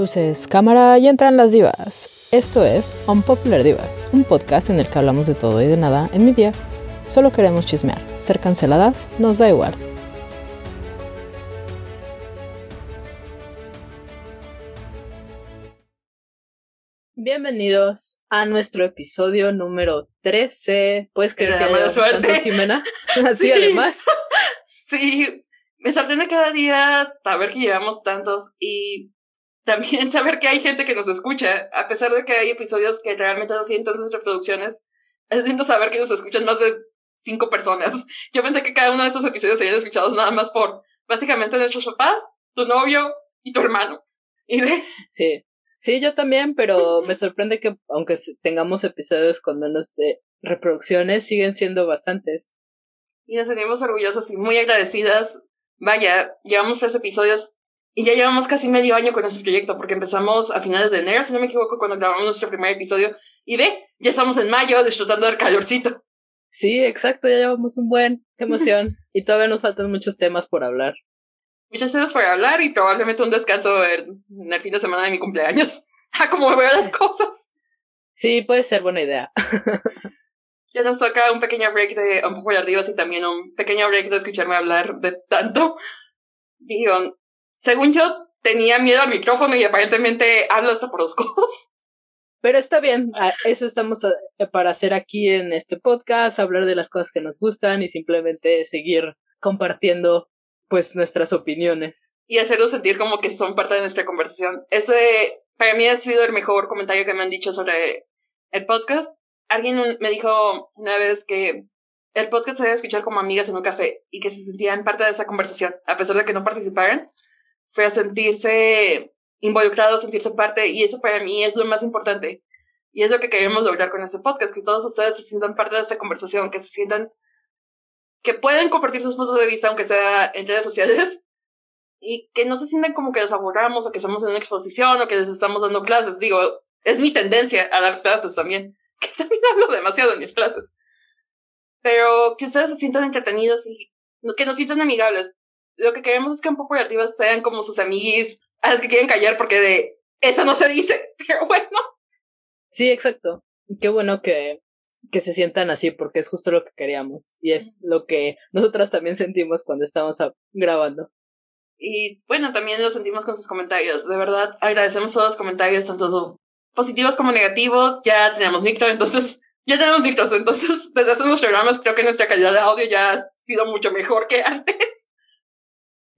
Luces, cámara y entran las divas. Esto es Unpopular Divas, un podcast en el que hablamos de todo y de nada en mi día. Solo queremos chismear. Ser canceladas nos da igual. Bienvenidos a nuestro episodio número 13. ¿Puedes creer que mala suerte. tantos, Jimena? Así además. Sí, me sorprende cada día saber que llevamos tantos y también saber que hay gente que nos escucha, a pesar de que hay episodios que realmente no tienen tantas reproducciones. Es lindo saber que nos escuchan más de cinco personas. Yo pensé que cada uno de esos episodios serían escuchados nada más por básicamente nuestros papás, tu novio y tu hermano. Y de, Sí. Sí, yo también, pero me sorprende que aunque tengamos episodios con menos eh, reproducciones, siguen siendo bastantes. y nos sentimos orgullosas y muy agradecidas. Vaya, llevamos tres episodios y ya llevamos casi medio año con este proyecto porque empezamos a finales de enero, si no me equivoco, cuando grabamos nuestro primer episodio. Y ve, ya estamos en mayo disfrutando del calorcito. Sí, exacto, ya llevamos un buen. Qué emoción. y todavía nos faltan muchos temas por hablar. Muchas gracias por hablar y probablemente un descanso en, en el fin de semana de mi cumpleaños. Ah, como veo las cosas. Sí, puede ser buena idea. Ya nos toca un pequeño break de un poco de divas y también un pequeño break de escucharme hablar de tanto. Digo, según yo tenía miedo al micrófono y aparentemente hablo hasta por los codos. Pero está bien, eso estamos a- para hacer aquí en este podcast, hablar de las cosas que nos gustan y simplemente seguir compartiendo pues nuestras opiniones. y hacerlos sentir como que son parte de nuestra conversación. Ese, para mí, ha sido el mejor comentario que me han dicho sobre el podcast. Alguien me dijo una vez que el podcast se debe escuchar como amigas en un café y que se sentían parte de esa conversación, a pesar de que no participaran. Fue a sentirse involucrados, sentirse parte, y eso para mí es lo más importante. Y es lo que queremos lograr con este podcast, que todos ustedes se sientan parte de esta conversación, que se sientan que pueden compartir sus puntos de vista, aunque sea en redes sociales, y que no se sientan como que los aburramos o que estamos en una exposición o que les estamos dando clases. Digo, es mi tendencia a dar clases también, que también hablo demasiado en mis clases. Pero que ustedes se sientan entretenidos y que nos sientan amigables. Lo que queremos es que un poco creativas sean como sus amiguis a las que quieren callar porque de eso no se dice. Pero bueno, Sí, exacto. Qué bueno que, que se sientan así porque es justo lo que queríamos y es lo que nosotras también sentimos cuando estamos grabando. Y bueno, también lo sentimos con sus comentarios. De verdad, agradecemos todos los comentarios, tanto positivos como negativos. Ya tenemos Nicto, entonces, ya tenemos Nictos. Entonces, desde hace unos programas creo que nuestra calidad de audio ya ha sido mucho mejor que antes.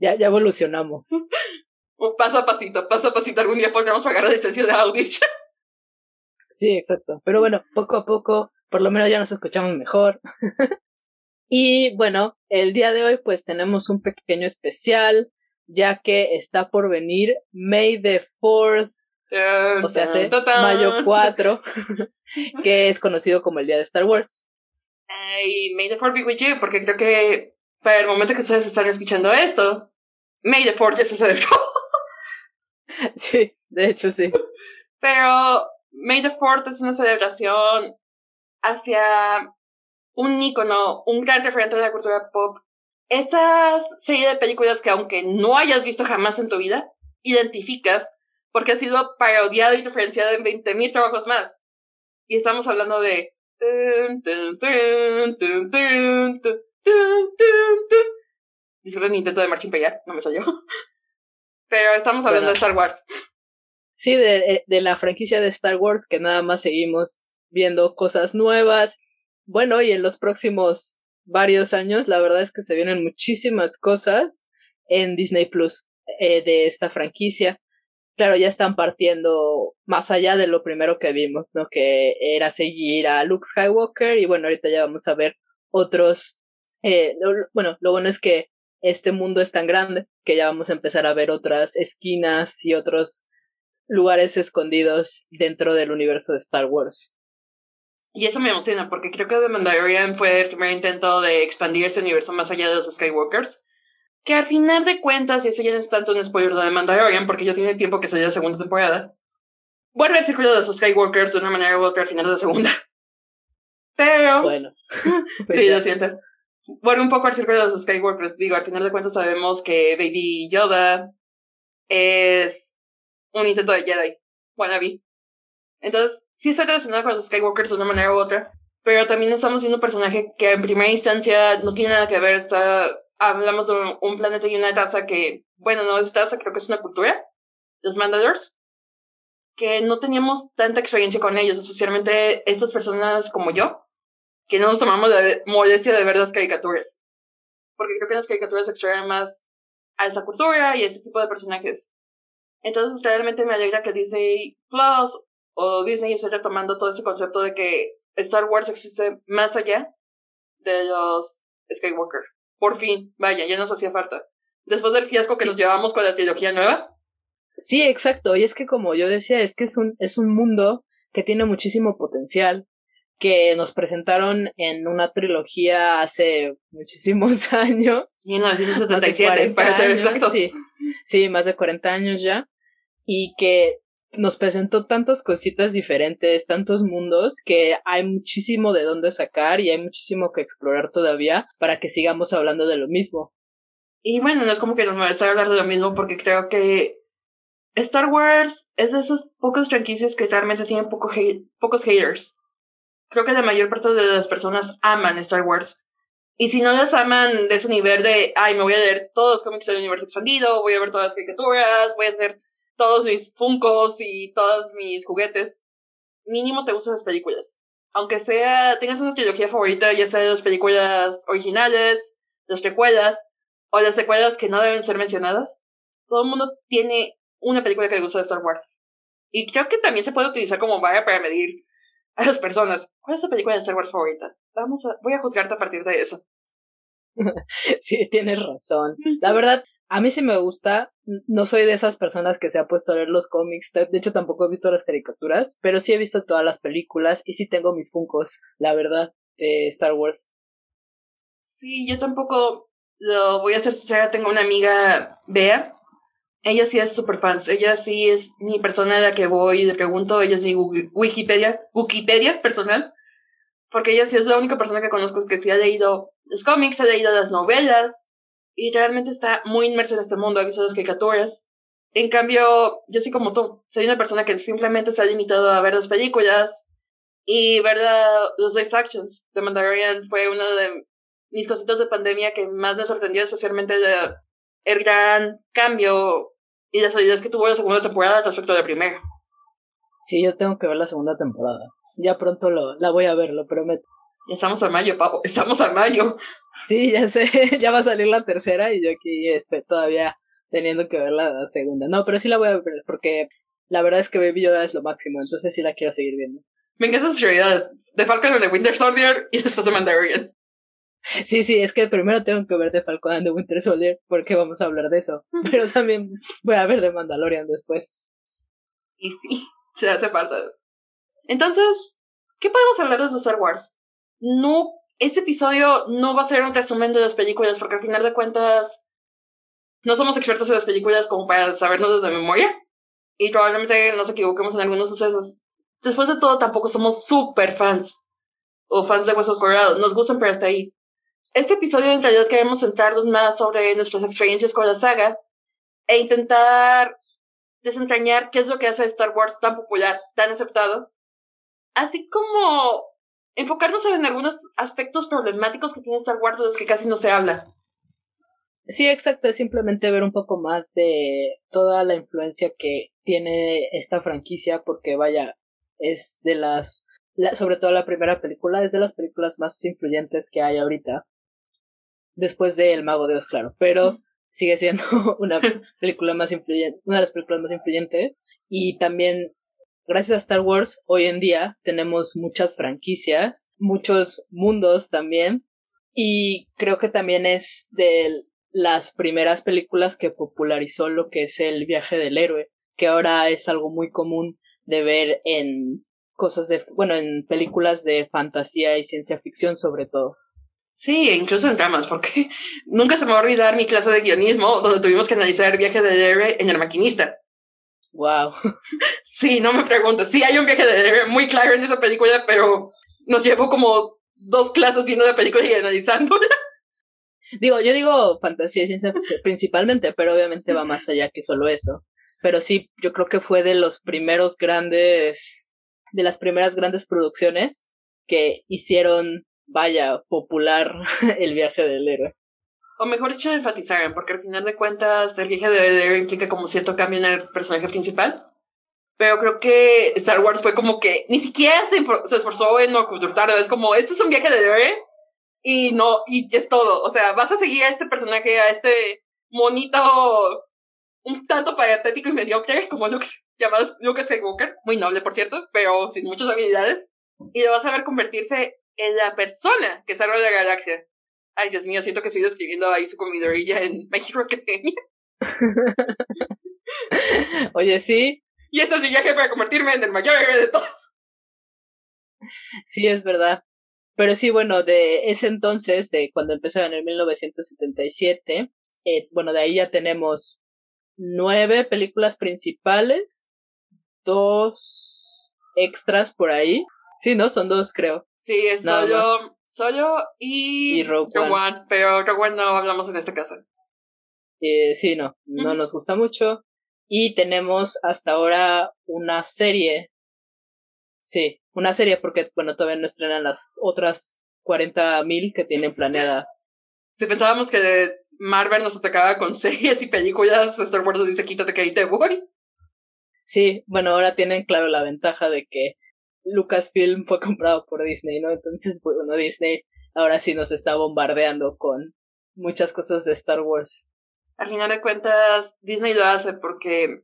Ya, ya evolucionamos. Un paso a pasito, paso a pasito. Algún día podremos pagar la licencia de audio. Sí, exacto. Pero bueno, poco a poco, por lo menos ya nos escuchamos mejor. y bueno, el día de hoy pues tenemos un pequeño especial, ya que está por venir May the 4th, o sea, hace mayo 4, que es conocido como el día de Star Wars. Y May the Fourth be with you, porque creo que para el momento que ustedes están escuchando esto, May the Fourth ya se celebró. Sí, de hecho sí. Pero May the Fourth es una celebración hacia un ícono, un gran referente de la cultura pop. Esas serie de películas que aunque no hayas visto jamás en tu vida, identificas porque ha sido parodiado y referenciado en 20.000 trabajos más. Y estamos hablando de... Disculpen mi intento de marcha imperial, no me salió. Pero estamos hablando Bueno. de Star Wars. Sí, de, de la franquicia de Star Wars, que nada más seguimos viendo cosas nuevas. Bueno, y en los próximos varios años, la verdad es que se vienen muchísimas cosas en Disney Plus eh, de esta franquicia. Claro, ya están partiendo más allá de lo primero que vimos, ¿no? Que era seguir a Luke Skywalker y bueno, ahorita ya vamos a ver otros. Eh, lo- bueno, lo bueno es que este mundo es tan grande que ya vamos a empezar a ver otras esquinas y otros lugares escondidos dentro del universo de Star Wars. Y eso me emociona porque creo que The Mandalorian fue el primer intento de expandir ese universo más allá de los Skywalkers. Que al final de cuentas, y eso ya no es tanto un spoiler de The Mandalorian porque ya tiene tiempo que salió la segunda temporada, vuelve el círculo de los Skywalkers de una manera u otra al final de la segunda. Pero, Bueno, pues sí, ya. lo siento. Vuelve un poco al círculo de los Skywalkers. Digo, al final de cuentas sabemos que Baby Yoda es un intento de Jedi, wannabe. Entonces, sí está relacionado con los Skywalkers de una manera u otra, pero también estamos viendo un personaje que en primera instancia no tiene nada que ver, está, hablamos de un planeta y una raza que, bueno, no es taza, creo que es una cultura, los Mandalors, que no teníamos tanta experiencia con ellos, especialmente estas personas como yo, que no nos tomamos la molestia de ver las caricaturas. Porque creo que las caricaturas extraen más a esa cultura y a ese tipo de personajes. Entonces, realmente me alegra que Disney Plus o Disney esté retomando todo ese concepto de que Star Wars existe más allá de los Skywalker. Por fin, vaya, ya nos hacía falta. Después del fiasco que nos llevamos con la trilogía nueva. Sí, exacto. Y es que como yo decía, es que es un, es un mundo que tiene muchísimo potencial, que nos presentaron en una trilogía hace muchísimos años. 1977, para ser exactos. Sí, sí, más de 40 años ya. Y que nos presentó tantas cositas diferentes, tantos mundos, que hay muchísimo de dónde sacar y hay muchísimo que explorar todavía para que sigamos hablando de lo mismo. Y bueno, no es como que nos molesta hablar de lo mismo porque creo que Star Wars es de esas pocas franquicias que realmente tienen poco pocos haters. Creo que la mayor parte de las personas aman Star Wars. Y si no las aman de ese nivel de, ay, me voy a leer todos los cómics del universo expandido, voy a ver todas las caricaturas, voy a hacer todos mis funcos y todos mis juguetes, mínimo te gustan las películas. Aunque sea, tengas una trilogía favorita, ya sea de las películas originales, las precuelas, o las secuelas que no deben ser mencionadas, todo el mundo tiene una película que le gusta de Star Wars. Y creo que también se puede utilizar como vara para medir a las personas. ¿Cuál es tu película de Star Wars favorita? Vamos a, voy a juzgarte a partir de eso. sí, tienes razón. La verdad, a mí sí me gusta, no soy de esas personas que se ha puesto a leer los cómics, de hecho tampoco he visto las caricaturas, pero sí he visto todas las películas y sí tengo mis funcos, la verdad, de Star Wars. Sí, yo tampoco lo voy a ser sincera, tengo una amiga, Bea, ella sí es super fans, ella sí es mi persona a la que voy y le pregunto, ella es mi Wikipedia, Wikipedia personal, porque ella sí es la única persona que conozco que sí ha leído los cómics, ha leído las novelas, y realmente está muy inmerso en este mundo, ha visto las caricaturas. En cambio, yo soy como tú, soy una persona que simplemente se ha limitado a ver las películas y ver los live actions. The Mandalorian fue una de mis cositas de pandemia que más me sorprendió, especialmente el gran cambio y las ideas que tuvo la segunda temporada respecto a la primera. Sí, yo tengo que ver la segunda temporada. Ya pronto lo, la voy a ver, lo prometo. Ya estamos a mayo, Pau. Estamos a mayo. Sí, ya sé. ya va a salir la tercera y yo aquí estoy todavía teniendo que ver la segunda. No, pero sí la voy a ver porque la verdad es que Baby Yoda es lo máximo, entonces sí la quiero seguir viendo. Me encantan sus realidades. The Falcon and the Winter Soldier y después de Mandalorian. Sí, sí, es que primero tengo que ver The Falcon and the Winter Soldier porque vamos a hablar de eso. Pero también voy a ver The Mandalorian después. Y sí, se hace falta. Entonces, ¿qué podemos hablar de Star Wars? no, ese episodio no va a ser un resumen de las películas, porque al final de cuentas no somos expertos en las películas como para sabernos desde memoria. Y probablemente nos equivoquemos en algunos sucesos. Después de todo, tampoco somos super fans. O fans de Huesos Colorados. Nos gustan, pero hasta ahí. Este episodio en realidad queremos centrarnos más sobre nuestras experiencias con la saga e intentar desentrañar qué es lo que hace Star Wars tan popular, tan aceptado, así como enfocarnos en algunos aspectos problemáticos que tiene Star Wars de los que casi no se habla. Sí, exacto, es simplemente ver un poco más de toda la influencia que tiene esta franquicia, porque vaya, es de las, sobre todo la primera película, es de las películas más influyentes que hay ahorita, después de El Mago de Oz, claro, pero sigue siendo una película más influyente, una de las películas más influyentes, y también gracias a Star Wars, hoy en día tenemos muchas franquicias, muchos mundos también, y creo que también es de las primeras películas que popularizó lo que es el viaje del héroe, que ahora es algo muy común de ver en cosas de, bueno, en películas de fantasía y ciencia ficción sobre todo. Sí, incluso en dramas, porque nunca se me va a olvidar mi clase de guionismo donde tuvimos que analizar el viaje del héroe en el maquinista. Wow. Sí, no me preguntes. Sí, hay un viaje de muy claro en esa película, pero nos llevó como dos clases viendo la película y analizándola. Digo, yo digo fantasía y ciencia principalmente, pero obviamente va más allá que solo eso. pero sí, yo creo que fue de los primeros grandes, de las primeras grandes producciones que hicieron, vaya, popular el viaje del héroe. O mejor dicho, enfatizaron, porque al final de cuentas el viaje del héroe implica como cierto cambio en el personaje principal. Pero creo que Star Wars fue como que ni siquiera se, esforzó en ocultarlo. Es como, esto es un viaje del héroe y no, y es todo. O sea, vas a seguir a este personaje, a este monito un tanto patético y mediocre, como Luke, llamado Luke Skywalker, muy noble por cierto, pero sin muchas habilidades, y lo vas a ver convertirse en la persona que salva la galaxia. Ay, Dios mío, siento que estoy describiendo ahí su comidorilla en México Academia. Oye, sí. Y este es mi viaje para convertirme en el mayor héroe de todos. Sí, es verdad. Pero sí, bueno, de ese entonces, de cuando empezó en el 1977, eh, bueno, de ahí ya tenemos nueve películas principales, dos extras por ahí. Sí, ¿no? Son dos, creo. Sí, es solo, solo y, Rogue, One. Pero Rogue One no hablamos en este caso. Eh, sí, no, no nos gusta mucho. Y tenemos hasta ahora una serie. Sí, una serie porque, bueno, todavía no estrenan las otras 40.000 que tienen planeadas. Si pensábamos que Marvel nos atacaba con series y películas, Star Wars nos dice quítate que ahí te voy. Sí, bueno, ahora tienen claro la ventaja de que Lucasfilm fue comprado por Disney, ¿no? Entonces, bueno, Disney ahora sí nos está bombardeando con muchas cosas de Star Wars. Al final de cuentas, Disney lo hace porque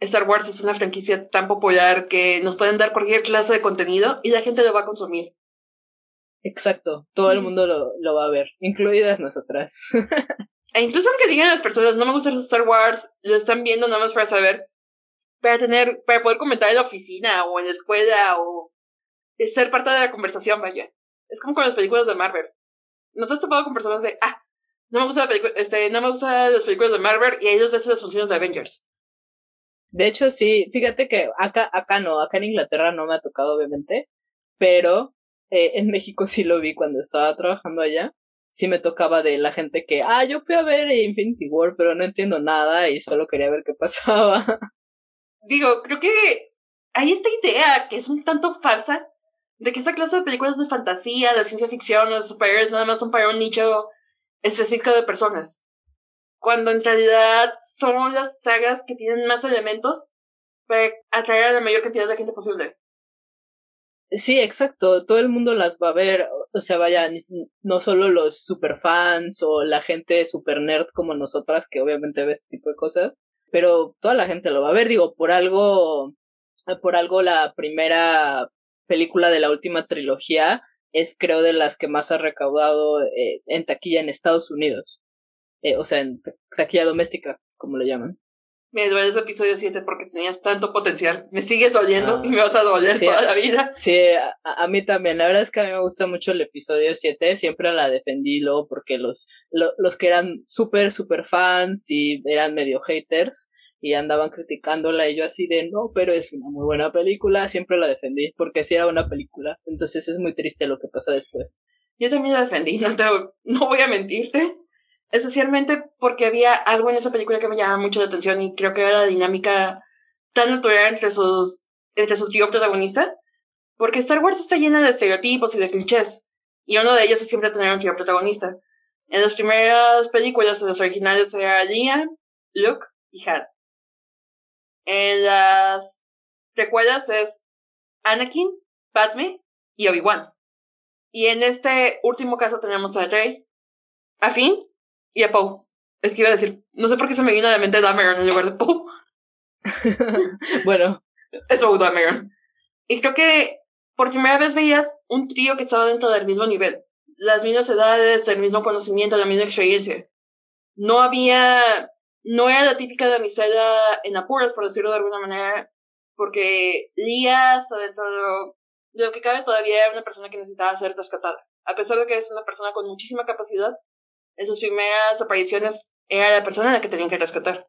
Star Wars es una franquicia tan popular que nos pueden dar cualquier clase de contenido y la gente lo va a consumir. Exacto, todo el mundo lo, lo va a ver, incluidas nosotras. e incluso aunque digan las personas, no me gusta Star Wars, lo están viendo nada más para saber, para tener, para poder comentar en la oficina o en la escuela o ser parte de la conversación, vaya. Es como con las películas de Marvel. ¿No te has topado con personas de, ah, no me gusta la este, no me gusta las películas de Marvel y hay dos veces las funciones de Avengers? De hecho, sí, fíjate que acá, acá no, acá en Inglaterra no me ha tocado, obviamente, pero eh, en México sí lo vi cuando estaba trabajando allá. Sí me tocaba de la gente que, ah, yo fui a ver Infinity War, pero no entiendo nada y solo quería ver qué pasaba. Digo, creo que hay esta idea que es un tanto falsa de que esta clase de películas de fantasía, de ciencia ficción o de superhéroes nada más son para un nicho específico de personas. Cuando en realidad son las sagas que tienen más elementos para atraer a la mayor cantidad de gente posible. Sí, exacto, todo el mundo las va a ver, o sea, vaya, no solo los superfans o la gente super nerd como nosotras, que obviamente ve este tipo de cosas, pero toda la gente lo va a ver, digo, por algo, por algo la primera película de la última trilogía es creo de las que más ha recaudado eh, en taquilla en Estados Unidos, eh, o sea, en taquilla doméstica, como le llaman me duele ese episodio 7 porque tenías tanto potencial. Me sigues doliendo y me vas a doler toda la vida. Sí, a, mí también. La verdad es que a mí me gusta mucho el episodio 7. Siempre la defendí luego porque los, los que eran súper, súper fans y eran medio haters y andaban criticándola y yo así de no, pero es una muy buena película. Siempre la defendí porque sí era una película. Entonces es muy triste lo que pasa después. Yo también la defendí, no, te, no voy a mentirte especialmente porque había algo en esa película que me llamaba mucho la atención y creo que era la dinámica tan natural entre sus, entre su trío protagonista, porque Star Wars está llena de estereotipos y de clichés, y uno de ellos es siempre tener un trío protagonista. En las primeras películas, en las originales, era Leia, Luke y Han. En las precuelas es Anakin, Padme y Obi-Wan. Y en este último caso tenemos a Rey, a Finn y a Poe. Es que iba a decir, no sé por qué se me vino a la mente Dameron en lugar de Poe. bueno. Es Poe Dameron. Y creo que por primera vez veías un trío que estaba dentro del mismo nivel. Las mismas edades, el mismo conocimiento, la misma experiencia. No había, no era la típica de amistad en apuros, por decirlo de alguna manera, porque Lía está dentro de lo que cabe todavía era una persona que necesitaba ser rescatada. A pesar de que es una persona con muchísima capacidad, en sus primeras apariciones era la persona a la que tenían que rescatar.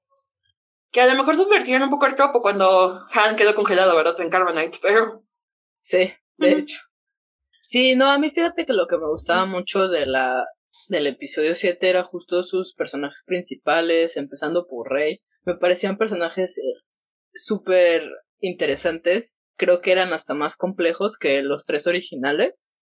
Que a lo mejor se advirtieron un poco el topo cuando Han quedó congelado, ¿verdad? En Carbonite, pero... Sí, de hecho. Sí, no, a mí fíjate que lo que me gustaba mucho de la, del episodio 7 era justo sus personajes principales, empezando por Rey. me parecían personajes eh, súper interesantes. Creo que eran hasta más complejos que los tres originales.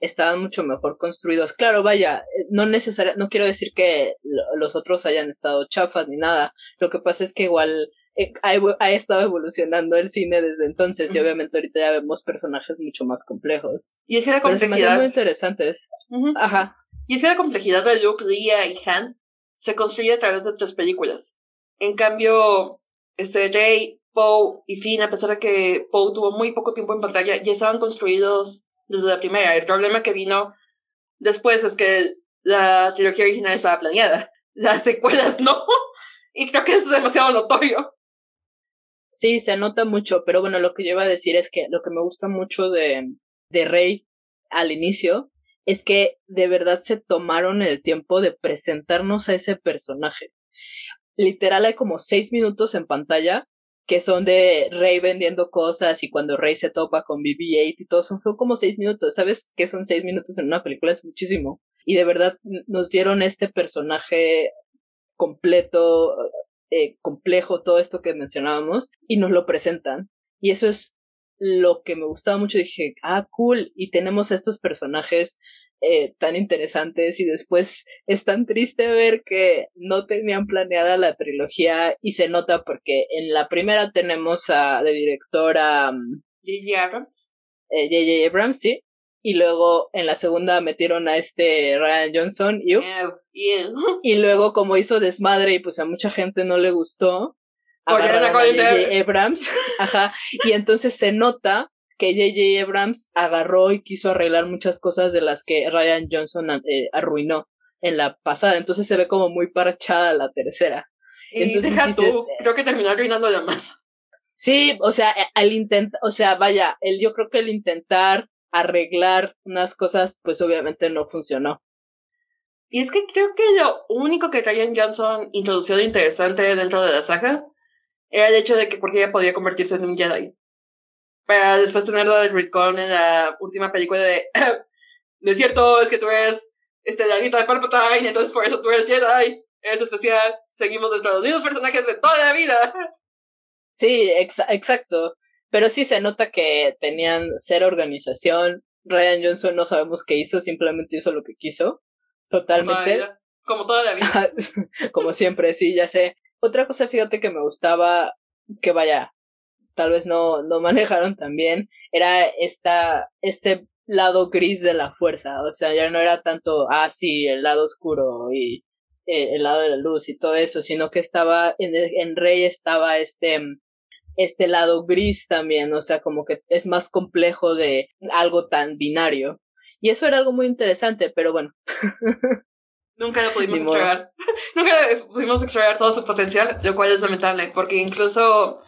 Estaban mucho mejor construidos. Claro, vaya, eh, no necesariamente, no quiero decir que los otros hayan estado chafas ni nada. Lo que pasa es que igual eh, ha, estado evolucionando el cine desde entonces y obviamente ahorita ya vemos personajes mucho más complejos. Y es que la complejidad. muy interesantes. Ajá. Y es que la complejidad de Luke, Leia y Han se construye a través de tres películas. En cambio, este Rey, Poe y Finn, a pesar de que Poe tuvo muy poco tiempo en pantalla, ya estaban construidos desde la primera. El problema que vino después es que la trilogía original estaba planeada. Las secuelas no. Y creo que es demasiado notorio. Sí, se nota mucho, pero bueno, lo que yo iba a decir es que lo que me gusta mucho de, de Rey al inicio es que de verdad se tomaron el tiempo de presentarnos a ese personaje. Literal hay como seis minutos en pantalla que son de Rey vendiendo cosas y cuando Rey se topa con BB-8 y todo, son, como seis minutos. ¿Sabes que son seis minutos en una película? Es muchísimo. Y de verdad nos dieron este personaje completo, eh, complejo, todo esto que mencionábamos, y nos lo presentan. Y eso es lo que me gustaba mucho. Dije, ah, cool, y tenemos estos personajes eh, tan interesantes y después es tan triste ver que no tenían planeada la trilogía y se nota porque en la primera tenemos a la directora J.J. Abrams. J.J. Eh, Abrams, sí, y luego en la segunda metieron a este Ryan Johnson y luego como hizo desmadre y pues a mucha gente no le gustó agarraron a J.J. Abrams ajá y entonces se nota que J.J. Abrams agarró y quiso arreglar muchas cosas de las que Ryan Johnson eh, arruinó en la pasada entonces se ve como muy parchada la tercera entonces tú, creo que terminó arruinando la más sí o sea al intentar o sea vaya el yo creo que el intentar arreglar unas cosas, pues obviamente no funcionó. Y es que creo que lo único que Ryan Johnson introdució de interesante dentro de la saga era el hecho de que porque ella podía convertirse en un Jedi. Para después tenerlo de Redcon en la última película de de cierto, es que tú eres este, la de Palpatine, entonces por eso tú eres Jedi, eres especial, seguimos dentro de los mismos personajes de toda la vida. Sí, exacto. Pero sí se nota que tenían cero organización. Ryan Johnson no sabemos qué hizo, simplemente hizo lo que quiso. Totalmente. Como toda la vida. Como siempre, sí, ya sé. Otra cosa, fíjate que me gustaba, que vaya, tal vez no, no manejaron tan bien, era esta, este lado gris de la fuerza. O sea, ya no era tanto, ah, sí, el lado oscuro y eh, el lado de la luz y todo eso, sino que estaba, en, en Rey estaba este, este lado gris también, o sea, como que es más complejo de algo tan binario. Y eso era algo muy interesante, pero bueno. Nunca lo pudimos extraer. Nunca pudimos extraer todo su potencial, lo cual es lamentable, porque incluso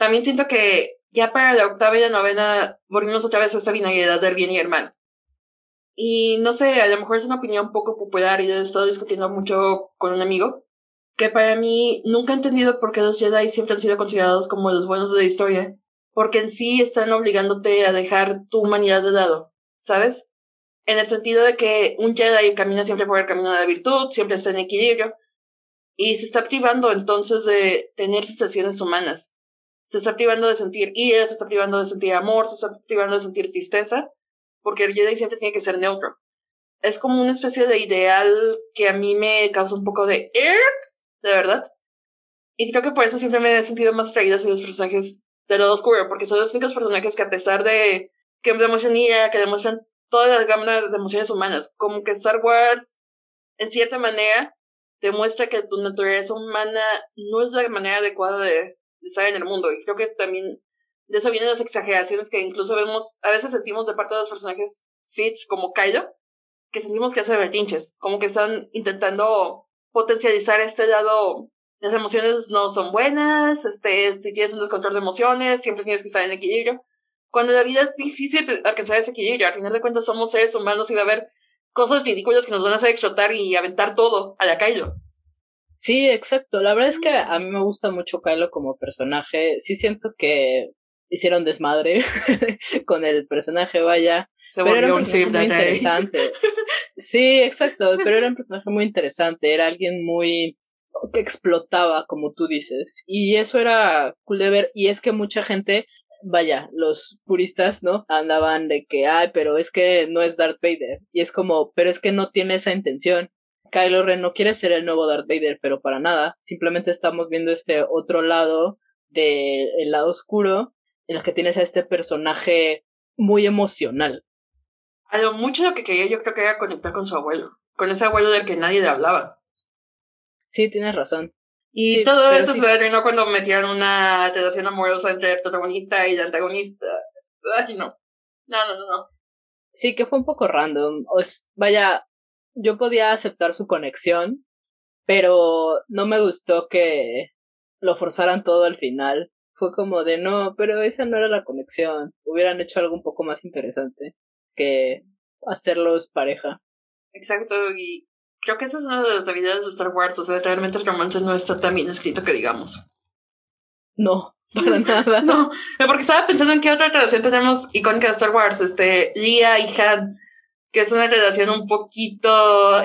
también siento que ya para la octava y la novena volvimos otra vez a esa binariedad del bien y el mal. Y no sé, a lo mejor es una opinión poco popular y he estado discutiendo mucho con un amigo, que para mí nunca he entendido por qué los Jedi siempre han sido considerados como los buenos de la historia, porque en sí están obligándote a dejar tu humanidad de lado, ¿sabes? En el sentido de que un Jedi camina siempre por el camino de la virtud, siempre está en equilibrio, y se está privando entonces de tener sensaciones humanas. Se está privando de sentir ira, se está privando de sentir amor, se está privando de sentir tristeza, porque el Jedi siempre tiene que ser neutro. Es como una especie de ideal que a mí me causa un poco de de verdad. Y creo que por eso siempre me he sentido más atraída hacia los personajes de lado oscuro, porque son los únicos personajes que a pesar de que demuestran ira, que demuestran toda la gama de emociones humanas, como que Star Wars, en cierta manera, demuestra que tu naturaleza humana no es la manera adecuada de, de estar en el mundo. Y creo que también de eso vienen las exageraciones que incluso vemos, a veces sentimos de parte de los personajes Sith como Kylo, que sentimos que hace berrinches, como que están intentando potencializar este lado. Las emociones no son buenas, este, si tienes un descontrol de emociones, siempre tienes que estar en equilibrio. Cuando la vida es difícil alcanzar ese equilibrio, al final de cuentas somos seres humanos y va a haber cosas ridículas que nos van a hacer explotar y aventar todo a la Kylo. Sí, exacto. La verdad es que a mí me gusta mucho Kylo como personaje. Sí siento que hicieron desmadre con el personaje, vaya. Se volvió un, muy interesante. Sí, exacto, pero era un personaje muy interesante, era alguien muy que explotaba, como tú dices. Y eso era cool de ver. Y es que mucha gente, vaya, los puristas, ¿no? Andaban de que, ay, pero es que no es Darth Vader. Y es como, pero es que no tiene esa intención. Kylo Ren no quiere ser el nuevo Darth Vader, pero para nada. Simplemente estamos viendo este otro lado del lado oscuro en el que tienes a este personaje muy emocional. Algo mucho lo que quería yo creo que era conectar con su abuelo, con ese abuelo del que nadie le hablaba. Sí, tienes razón. Y todo eso se terminó cuando metieron una relación amorosa entre el protagonista y el antagonista. Ay, no. No, no, no, Sí, que fue un poco random. O vaya, yo podía aceptar su conexión, pero no me gustó que lo forzaran todo al final. Fue como de no, pero esa no era la conexión. Hubieran hecho algo un poco más interesante que hacerlos pareja. Exacto, y creo que esa es una de las debilidades de Star Wars, o sea, realmente el romance no está tan bien escrito que digamos. No, para nada. no, porque estaba pensando en qué otra relación tenemos icónica de Star Wars, este, Leia y Han, que es una relación un poquito...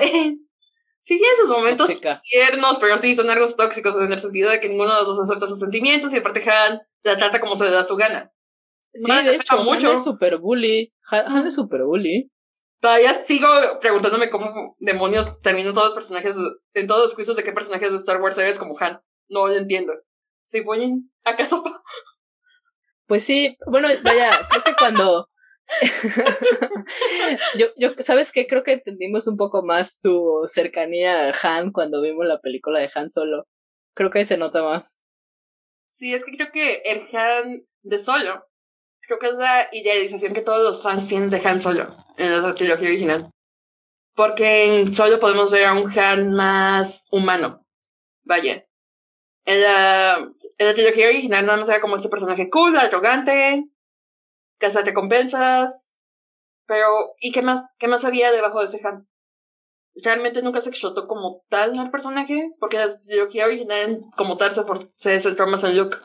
sí tiene sus momentos tiernos, pero sí son algo tóxicos en el sentido de que ninguno de los dos acepta sus sentimientos y aparte Han la trata como se le da su gana. Sí, de hecho, mucho. Han es super bully. Han, es super bully. Todavía sigo preguntándome cómo demonios terminan todos los personajes, en todos los quizzes de qué personajes de Star Wars eres como Han. No lo entiendo. ¿Se ponen acaso? Pues sí, bueno, vaya, creo que cuando... yo, yo, ¿sabes qué? Creo que entendimos un poco más su cercanía a Han cuando vimos la película de Han Solo. Creo que se nota más. Sí, es que creo que el Han de Solo Creo que es la idealización que todos los fans tienen de Han Solo en la trilogía original. Porque en Solo podemos ver a un Han más humano. Vaya. En la, en la trilogía original nada más era como este personaje cool, arrogante, casa de recompensas. Pero, ¿y qué más, qué más había debajo de ese Han? Realmente nunca se explotó como tal el personaje, porque la trilogía original como tal se, se centró más en Luke.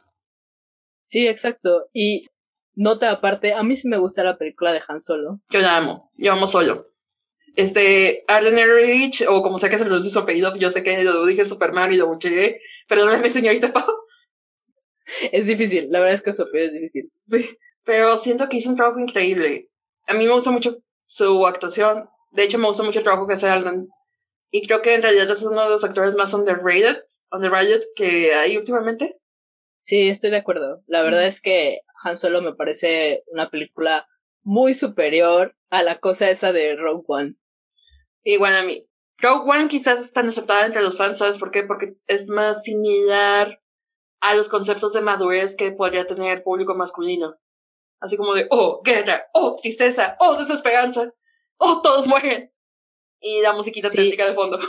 Sí, exacto. Y Nota aparte, a mí sí me gusta la película de Han Solo. Yo la amo, yo amo Solo. Este, Arden Rich, o como sea que se lo dice su apellido, yo sé que lo dije super mal y lo buchegué, perdóname señorita Pau. Es difícil, la verdad es que su apellido es difícil. Sí, pero siento que hizo un trabajo increíble. A mí me gusta mucho su actuación, de hecho me gusta mucho el trabajo que hace Alden. Y creo que en realidad es uno de los actores más underrated, underrated que hay últimamente. Sí, estoy de acuerdo. La verdad es que Han Solo me parece una película muy superior a la cosa esa de Rogue One. Igual a mí. Rogue One quizás es tan aceptada entre los fans, ¿sabes por qué? Porque es más similar a los conceptos de madurez que podría tener el público masculino. Así como de, oh, guerra, oh, tristeza, oh, desesperanza, oh, todos mueren. Y la musiquita sí. de fondo.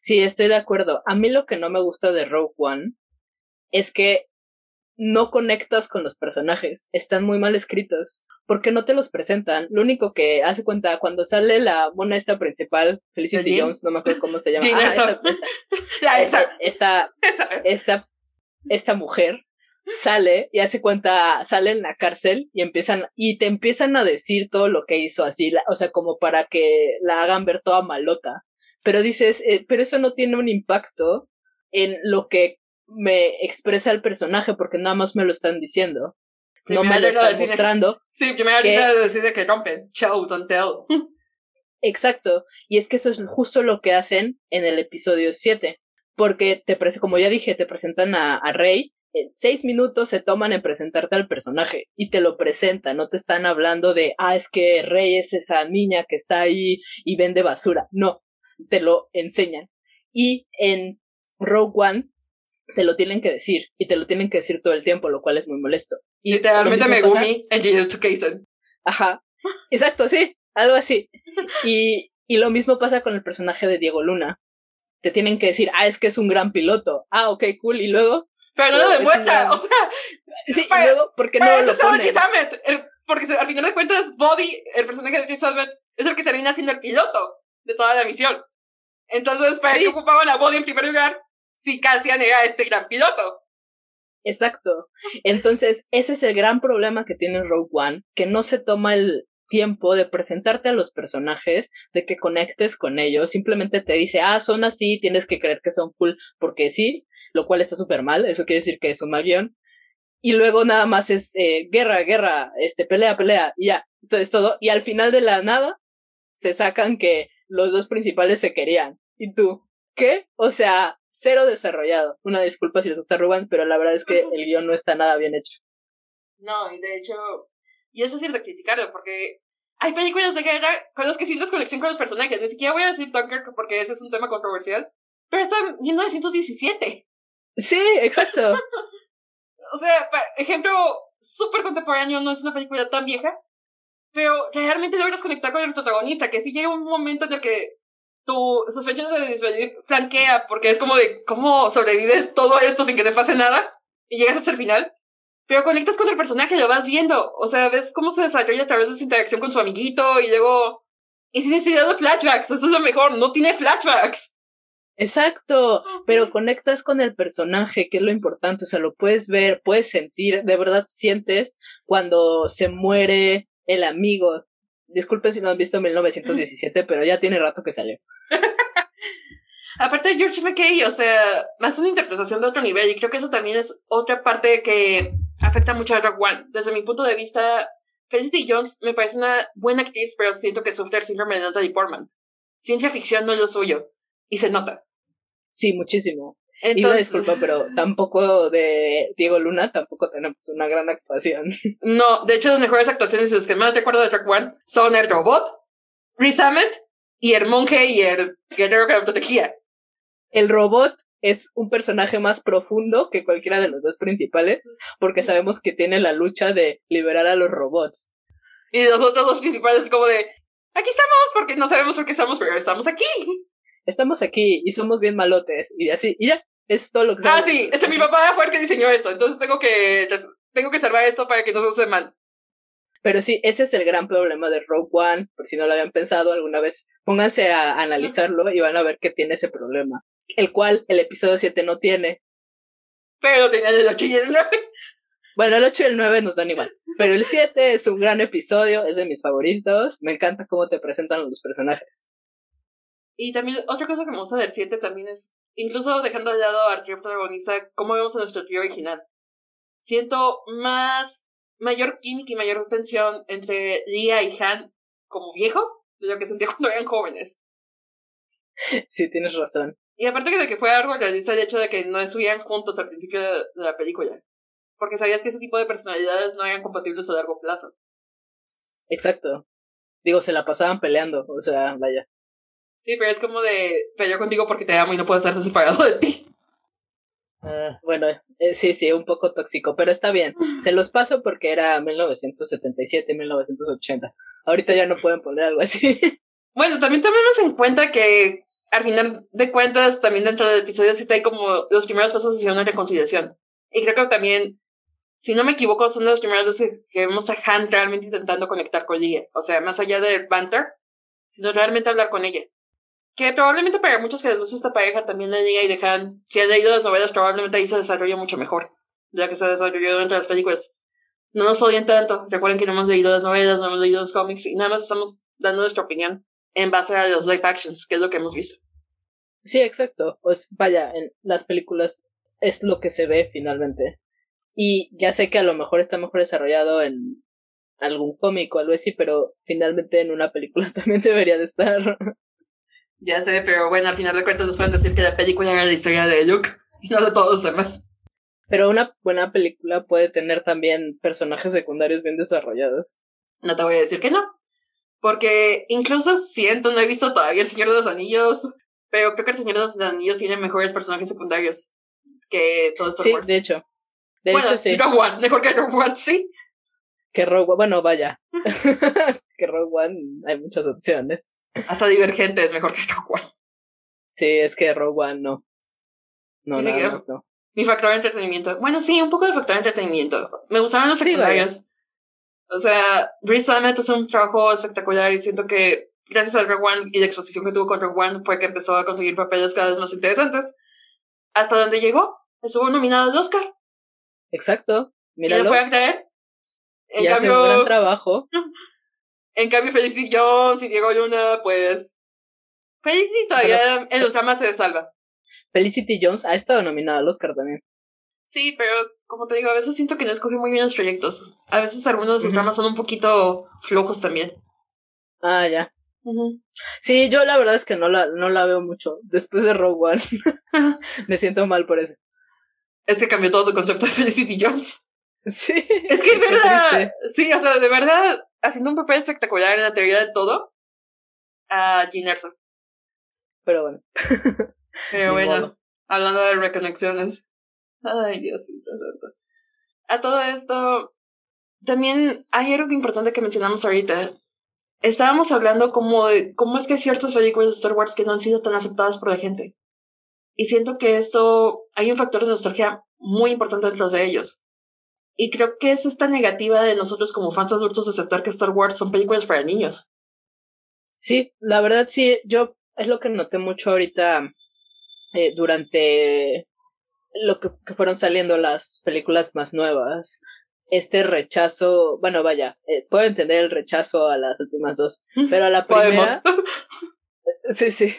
Sí, estoy de acuerdo. A mí lo que no me gusta de Rogue One es que no conectas con los personajes, están muy mal escritos, porque no te los presentan. Lo único que hace cuenta cuando sale la mona esta principal, Felicity Jones, no me acuerdo cómo se llama. Ah, esa, esta, esta, esta mujer sale y hace cuenta, sale en la cárcel y empiezan, y te empiezan a decir todo lo que hizo así, o sea, como para que la hagan ver toda malota. Pero dices, eh, pero eso no tiene un impacto en lo que me expresa el personaje porque nada más me lo están diciendo. no me lo están mostrando. Sí, primero que... decir que rompen. Show, don't tell. Exacto. Y es que eso es justo lo que hacen en el episodio 7. Porque te como ya dije, te presentan a, a Rey. En seis minutos se toman en presentarte al personaje y te lo presentan, no te están hablando de, ah, es que Rey es esa niña que está ahí y vende basura. No, te lo enseñan. Y en Rogue One te lo tienen que decir y te lo tienen que decir todo el tiempo, lo cual es muy molesto. Y Literalmente Megumi en Jujutsu Kaisen. Ajá. Exacto, sí, algo así. Y, y lo mismo pasa con el personaje de Diego Luna. Te tienen que decir, ah, es que es un gran piloto. Ah, ok, cool. Y luego. Pero no lo demuestra. O sea. Sí, y luego, porque no lo ponen? porque al final de cuentas, Bobby, el personaje de Chris es el que termina siendo el piloto de toda la misión. Entonces, ¿para qué ocupaban a Bobby en primer lugar? si Cassian era este gran piloto. Exacto. Entonces, ese es el gran problema que tiene Rogue One, que no se toma el tiempo de presentarte a los personajes, de que conectes con ellos, simplemente te dice, ah, son así, tienes que creer que son cool porque sí, lo cual está súper mal, eso quiere decir que es un mal guion. Y luego nada más es eh, guerra, guerra, este, pelea, pelea, y ya, esto es todo. Y al final de la nada se sacan que los dos principales se querían. ¿Y tú? ¿Qué? O sea, cero desarrollado. Una disculpa si les gusta Ruban, pero la verdad es que el guion no está nada bien hecho. No, y de hecho, y eso es cierto criticarlo, porque hay películas de guerra con las que sientes conexión con los personajes. Ni siquiera voy a decir Dunkirk porque ese es un tema controversial, pero está en 1917. Sí, exacto. o sea, ejemplo súper contemporáneo, no es una película tan vieja, pero realmente logras conectar con el protagonista, que si llega un momento en el que tu sospecha de disvenir flanquea, porque es como de cómo sobrevives todo esto sin que te pase nada, y llegas hasta el final, pero conectas con el personaje, lo vas viendo. O sea, ves cómo se desarrolla a través de su interacción con su amiguito y luego. Y sin necesidad de flashbacks, eso es lo mejor, no tiene flashbacks. Exacto, pero conectas con el personaje, que es lo importante, o sea, lo puedes ver, puedes sentir, de verdad sientes cuando se muere el amigo. Disculpen si no han visto 1917, pero ya tiene rato que salió. Aparte de George McKay, o sea, más una interpretación de otro nivel, y creo que eso también es otra parte que afecta mucho a Rock One. Desde mi punto de vista, Felicity Jones me parece una buena actriz, pero siento que sufre el síndrome de Natalie Portman. Ciencia ficción no es lo suyo, y se nota. Sí, muchísimo. Entonces, y disculpa, pero tampoco de Diego Luna, tampoco tenemos una gran actuación. No, de hecho, las mejores actuaciones y las que más recuerdo de Track One son el robot, Ahmed y el monje y el guerrero que lo protegía el robot es un personaje más profundo que cualquiera de los dos principales, porque sabemos que tiene la lucha de liberar a los robots. Y los otros dos principales como de, aquí estamos, porque no sabemos por qué estamos, pero estamos aquí. Estamos aquí y somos bien malotes, y así, y ya, es todo lo que Ah, sí, este, mi papá fue el que diseñó esto, entonces tengo que, tengo que salvar esto para que no se use mal. Pero sí, ese es el gran problema de Rogue One, por si no lo habían pensado alguna vez, pónganse a analizarlo y van a ver que tiene ese problema el cual el episodio 7 no tiene. Pero tenía el 8 y el 9. Bueno, el 8 y el 9 nos dan igual. Pero el 7 es un gran episodio, es de mis favoritos. Me encanta cómo te presentan los personajes. Y también, otra cosa que me gusta del 7 también es, incluso dejando de lado a trío protagonista, cómo vemos a nuestro trío original. Siento más, mayor química y mayor tensión entre Lia y Han como viejos de lo que sentía cuando eran jóvenes. Sí, tienes razón. Y aparte de que fue algo realista el hecho de que no estuvieran juntos al principio de, la película. Porque sabías que ese tipo de personalidades no eran compatibles a largo plazo. Exacto. Digo, se la pasaban peleando, o sea, vaya. Sí, pero es como de peleo contigo porque te amo y no puedo estar separado de ti. Uh, bueno, eh, sí, sí, un poco tóxico, pero está bien. Se los paso porque era 1977, 1980. Ahorita ya no pueden poner algo así. Bueno, también tomemos en cuenta que al final de cuentas, también dentro del episodio 7 hay como los primeros pasos hacia una reconciliación. Y creo que también, si no me equivoco, son los primeros veces que vemos a Han realmente intentando conectar con ella. O sea, más allá del banter, sino realmente hablar con ella. Que probablemente para muchos que les gusta esta pareja también la llega y dejan, si han leído las novelas, probablemente ahí se desarrolla mucho mejor, ya que se desarrolló de las películas. No nos odien tanto, recuerden que no hemos leído las novelas, no hemos leído los cómics y nada más estamos dando nuestra opinión en base a los live actions, que es lo que hemos visto. Sí, exacto. Pues vaya, en las películas es lo que se ve finalmente. Y ya sé que a lo mejor está mejor desarrollado en algún cómic o algo así, pero finalmente en una película también debería de estar. Ya sé, pero bueno, al final de cuentas nos pueden decir que la película era la historia de Luke y no de todos los demás. Pero una buena película puede tener también personajes secundarios bien desarrollados. No te voy a decir que no. Porque incluso siento, no he visto todavía El Señor de los Anillos, pero creo que El Señor de los Anillos tiene mejores personajes secundarios que todos Star sí, de hecho. De bueno, hecho, sí. One, mejor que Rogue One, sí. Que Rogue One, bueno, vaya. que Rogue One hay muchas opciones. Hasta Divergente es mejor que Rogue One. Sí, es que Rogue One no. No, Ni nada más no. Mi factor de entretenimiento. Bueno, sí, un poco de factor de entretenimiento. Me gustaron los secundarios. O sea, Riz Ahmed hace un trabajo espectacular y siento que gracias a Rogue One y la exposición que tuvo con Rogue One fue que empezó a conseguir papeles cada vez más interesantes. Hasta donde llegó, estuvo nominado al Oscar. Exacto. ¿Quién fue a creer? En y cambio, hace un gran trabajo. En cambio, Felicity Jones y Diego Luna, pues. Felicity todavía en los dramas se salva. Felicity Jones ha estado nominada al Oscar también. Sí, pero como te digo, a veces siento que no escoge muy bien los proyectos. A veces algunos de sus dramas son un poquito flojos también. Ah, ya. Sí, yo la verdad es que no la, no la veo mucho. Después de Rogue One, me siento mal por eso. Es que cambió todo tu concepto de Felicity Jones. Sí. Es que es verdad. Sí, o sea, de verdad, haciendo un papel espectacular en la teoría de todo a Jean Erso. Pero bueno. Pero bueno, hablando de reconexiones. Ay, Diosito A todo esto, también hay algo importante que mencionamos ahorita. Estábamos hablando como de cómo es que hay ciertas películas de Star Wars que no han sido tan aceptadas por la gente. Y siento que esto, hay un factor de nostalgia muy importante dentro de ellos. Y creo que es esta negativa de nosotros como fans adultos aceptar que Star Wars son películas para niños. Sí, la verdad sí, yo es lo que noté mucho ahorita eh, durante lo que, fueron saliendo las películas más nuevas. Este rechazo, bueno, vaya, eh, puedo entender el rechazo a las últimas dos, pero a la primera... sí, sí.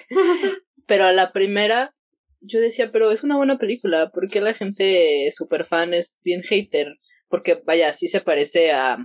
Pero a la primera yo decía, pero es una buena película, ¿por qué la gente super fan es bien hater? Porque, vaya, sí se parece a,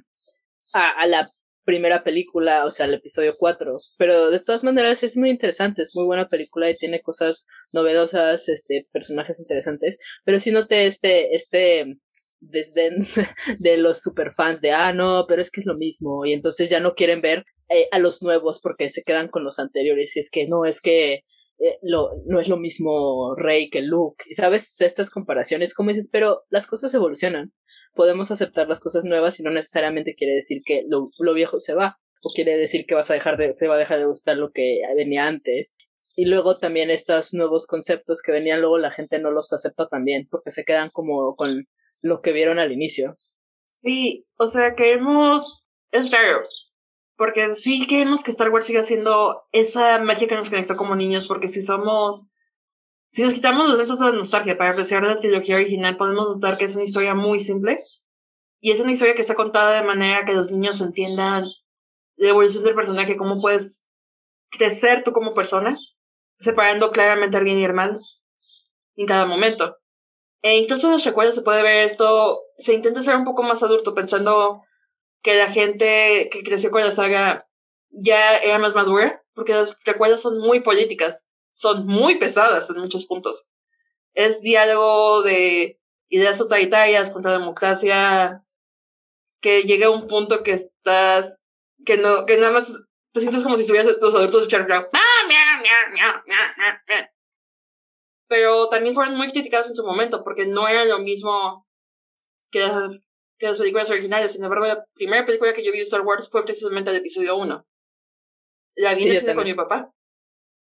a, a la primera película, o sea, el episodio 4, pero de todas maneras es muy interesante, es muy buena película y tiene cosas novedosas, este, personajes interesantes, pero sí noté este, este desde de los superfans de, ah, no, pero es que es lo mismo, y entonces ya no quieren ver eh, a los nuevos porque se quedan con los anteriores, y es que no, es que eh, lo, no es lo mismo Rey que Luke. Sabes, estas comparaciones, como dices, pero las cosas evolucionan. Podemos aceptar las cosas nuevas y no necesariamente quiere decir que lo, lo viejo se va. O quiere decir que vas a dejar de, te va a dejar de gustar lo que venía antes. Y luego también estos nuevos conceptos que venían luego la gente no los acepta también, porque se quedan como con lo que vieron al inicio. Sí, o sea, queremos Star porque sí queremos que Star Wars siga siendo esa magia que nos conectó como niños, porque si somos, si nos quitamos los dentro de nostalgia para apreciar la trilogía original, podemos notar que es una historia muy simple. Y es una historia que está contada de manera que los niños entiendan la evolución del personaje, cómo puedes crecer tú como persona, separando claramente a bien y mal en cada momento. E incluso en los recuerdos se puede ver esto, se intenta ser un poco más adulto, pensando que la gente que creció con la saga ya era más madura, porque las recuerdas son muy políticas, son muy pesadas en muchos puntos. Es diálogo de ideas totalitarias contra la democracia, que llega a un punto que estás, que no, que nada más te sientes como si estuvieras los adultos escuchando pero también fueron muy criticados en su momento porque no era lo mismo que las que las películas originales. Sin embargo, la primera película que yo vi de Star Wars fue precisamente el episodio 1. La vi en con mi papá.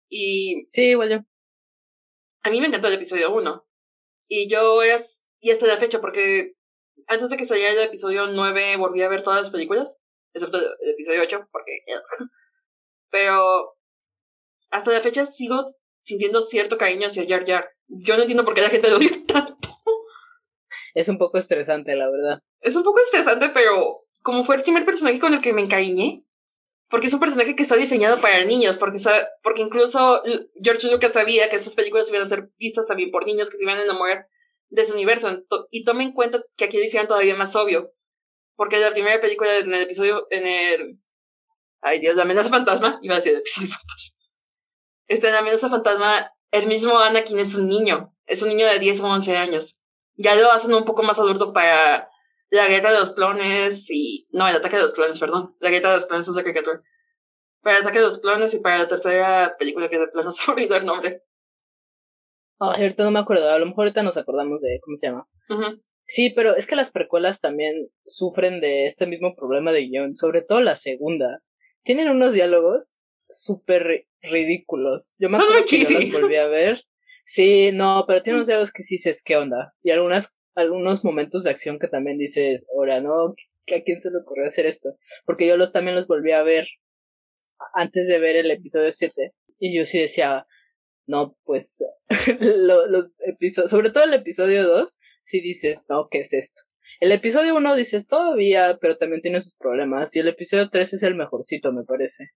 Y. Sí, igual yo. A mí me encantó el episodio 1. Y yo es. Y hasta la fecha, porque antes de que saliera el episodio 9 volví a ver todas las películas, excepto el episodio 8, porque. Pero. Hasta la fecha sigo sintiendo cierto cariño hacia Jar Jar. Yo no entiendo por qué la gente lo odia tanto es un poco estresante, la verdad. Es un poco estresante, pero como fue el primer personaje con el que me encariñé, porque es un personaje que está diseñado para niños, porque, porque incluso George Lucas sabía que esas películas iban a ser vistas también por niños que se iban a enamorar de ese universo. Y tome en cuenta que aquí lo hicieron todavía más obvio, porque la primera película en el episodio, en el... Ay Dios, la amenaza fantasma, iba a decir el episodio fantasma. Este, en la amenaza fantasma, el mismo Anakin es un niño, es un niño de 10 o 11 años ya lo hacen un poco más adulto para la guerra de los clones y. No, el ataque de los clones, perdón. La guerra de los clones es la caricatura. Para el ataque de los clones y para la tercera película que de plano se olvidó el nombre. Ay, ahorita no me acuerdo. A lo mejor ahorita nos acordamos de cómo se llama. Sí, pero es que las precuelas también sufren de este mismo problema de guion, sobre todo la segunda. Tienen unos diálogos súper ridículos. Yo me acuerdo que yo las volví a ver Sí, no, pero tiene unos diálogos que sí dices, ¿qué onda? Y algunas, algunos momentos de acción que también dices, ahora, ¿no? ¿A quién se le ocurrió hacer esto? Porque yo los, también los volví a ver antes de ver el episodio 7. Y yo sí decía, no, pues, los episodios, sobre todo el episodio 2, sí dices, no, ¿qué es esto? El episodio 1 dices todavía, pero también tiene sus problemas. Y el episodio 3 es el mejorcito, me parece.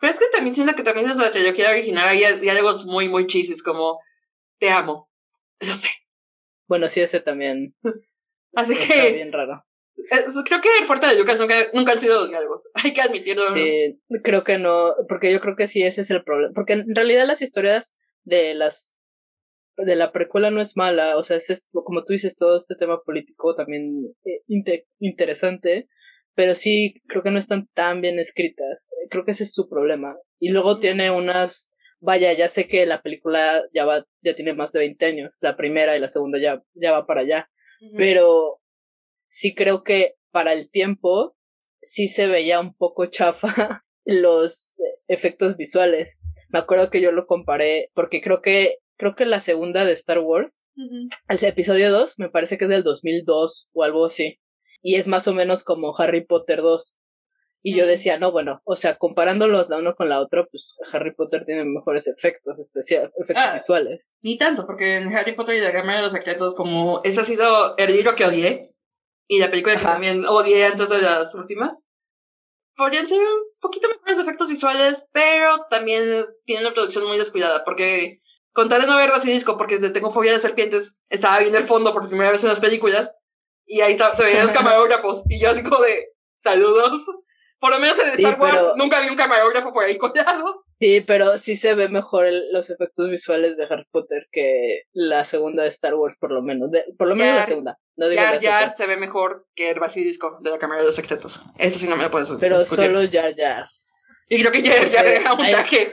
Pero es que también siento que también desde la trilogía original hay diálogos muy, muy chisis, como te amo. Lo sé. Bueno, sí, ese también. Así que. bien raro. creo que el fuerte de Lucas nunca, nunca han sido los diálogos. Hay que admitirlo. Sí, creo que no, porque yo creo que sí ese es el problema. Porque en realidad las historias de las de la precuela no es mala, o sea, es, como tú dices, todo este tema político también eh, interesante, pero sí creo que no están tan bien escritas. Creo que ese es su problema. Y luego tiene unas vaya, ya sé que la película ya va, ya tiene más de 20 años, la primera y la segunda ya, ya va para allá, pero sí creo que para el tiempo sí se veía un poco chafa los efectos visuales. Me acuerdo que yo lo comparé porque creo que creo que la segunda de Star Wars, el episodio 2, me parece que es del 2002 o algo así. Y es más o menos como Harry Potter 2. Y yo decía, no, bueno, o sea, comparándolos la uno con la otra, pues Harry Potter tiene mejores efectos especiales, efectos ah, visuales. Ni tanto, porque en Harry Potter y la Cámara de los Secretos, como ese ha sido el libro que odié, y la película que también odié antes de las últimas, podrían ser un poquito mejores efectos visuales, pero también tienen una producción muy descuidada, porque contaré no ver Basilisco, porque tengo fobia de serpientes, estaba viendo el fondo por primera vez en las películas, y ahí se veían los camarógrafos, y yo así como de, saludos. Por lo menos en Star Wars nunca vi un camarógrafo por ahí colado. Sí, pero sí se ve mejor los efectos visuales de Harry Potter que la segunda de Star Wars, por lo menos. por lo menos la segunda. No digo Jar Jar se ve mejor que el basilisco de la Cámara de los Secretos. Eso sí no me lo puedes Pero solo Jar Jar. Y creo que Jar Jar deja un traje.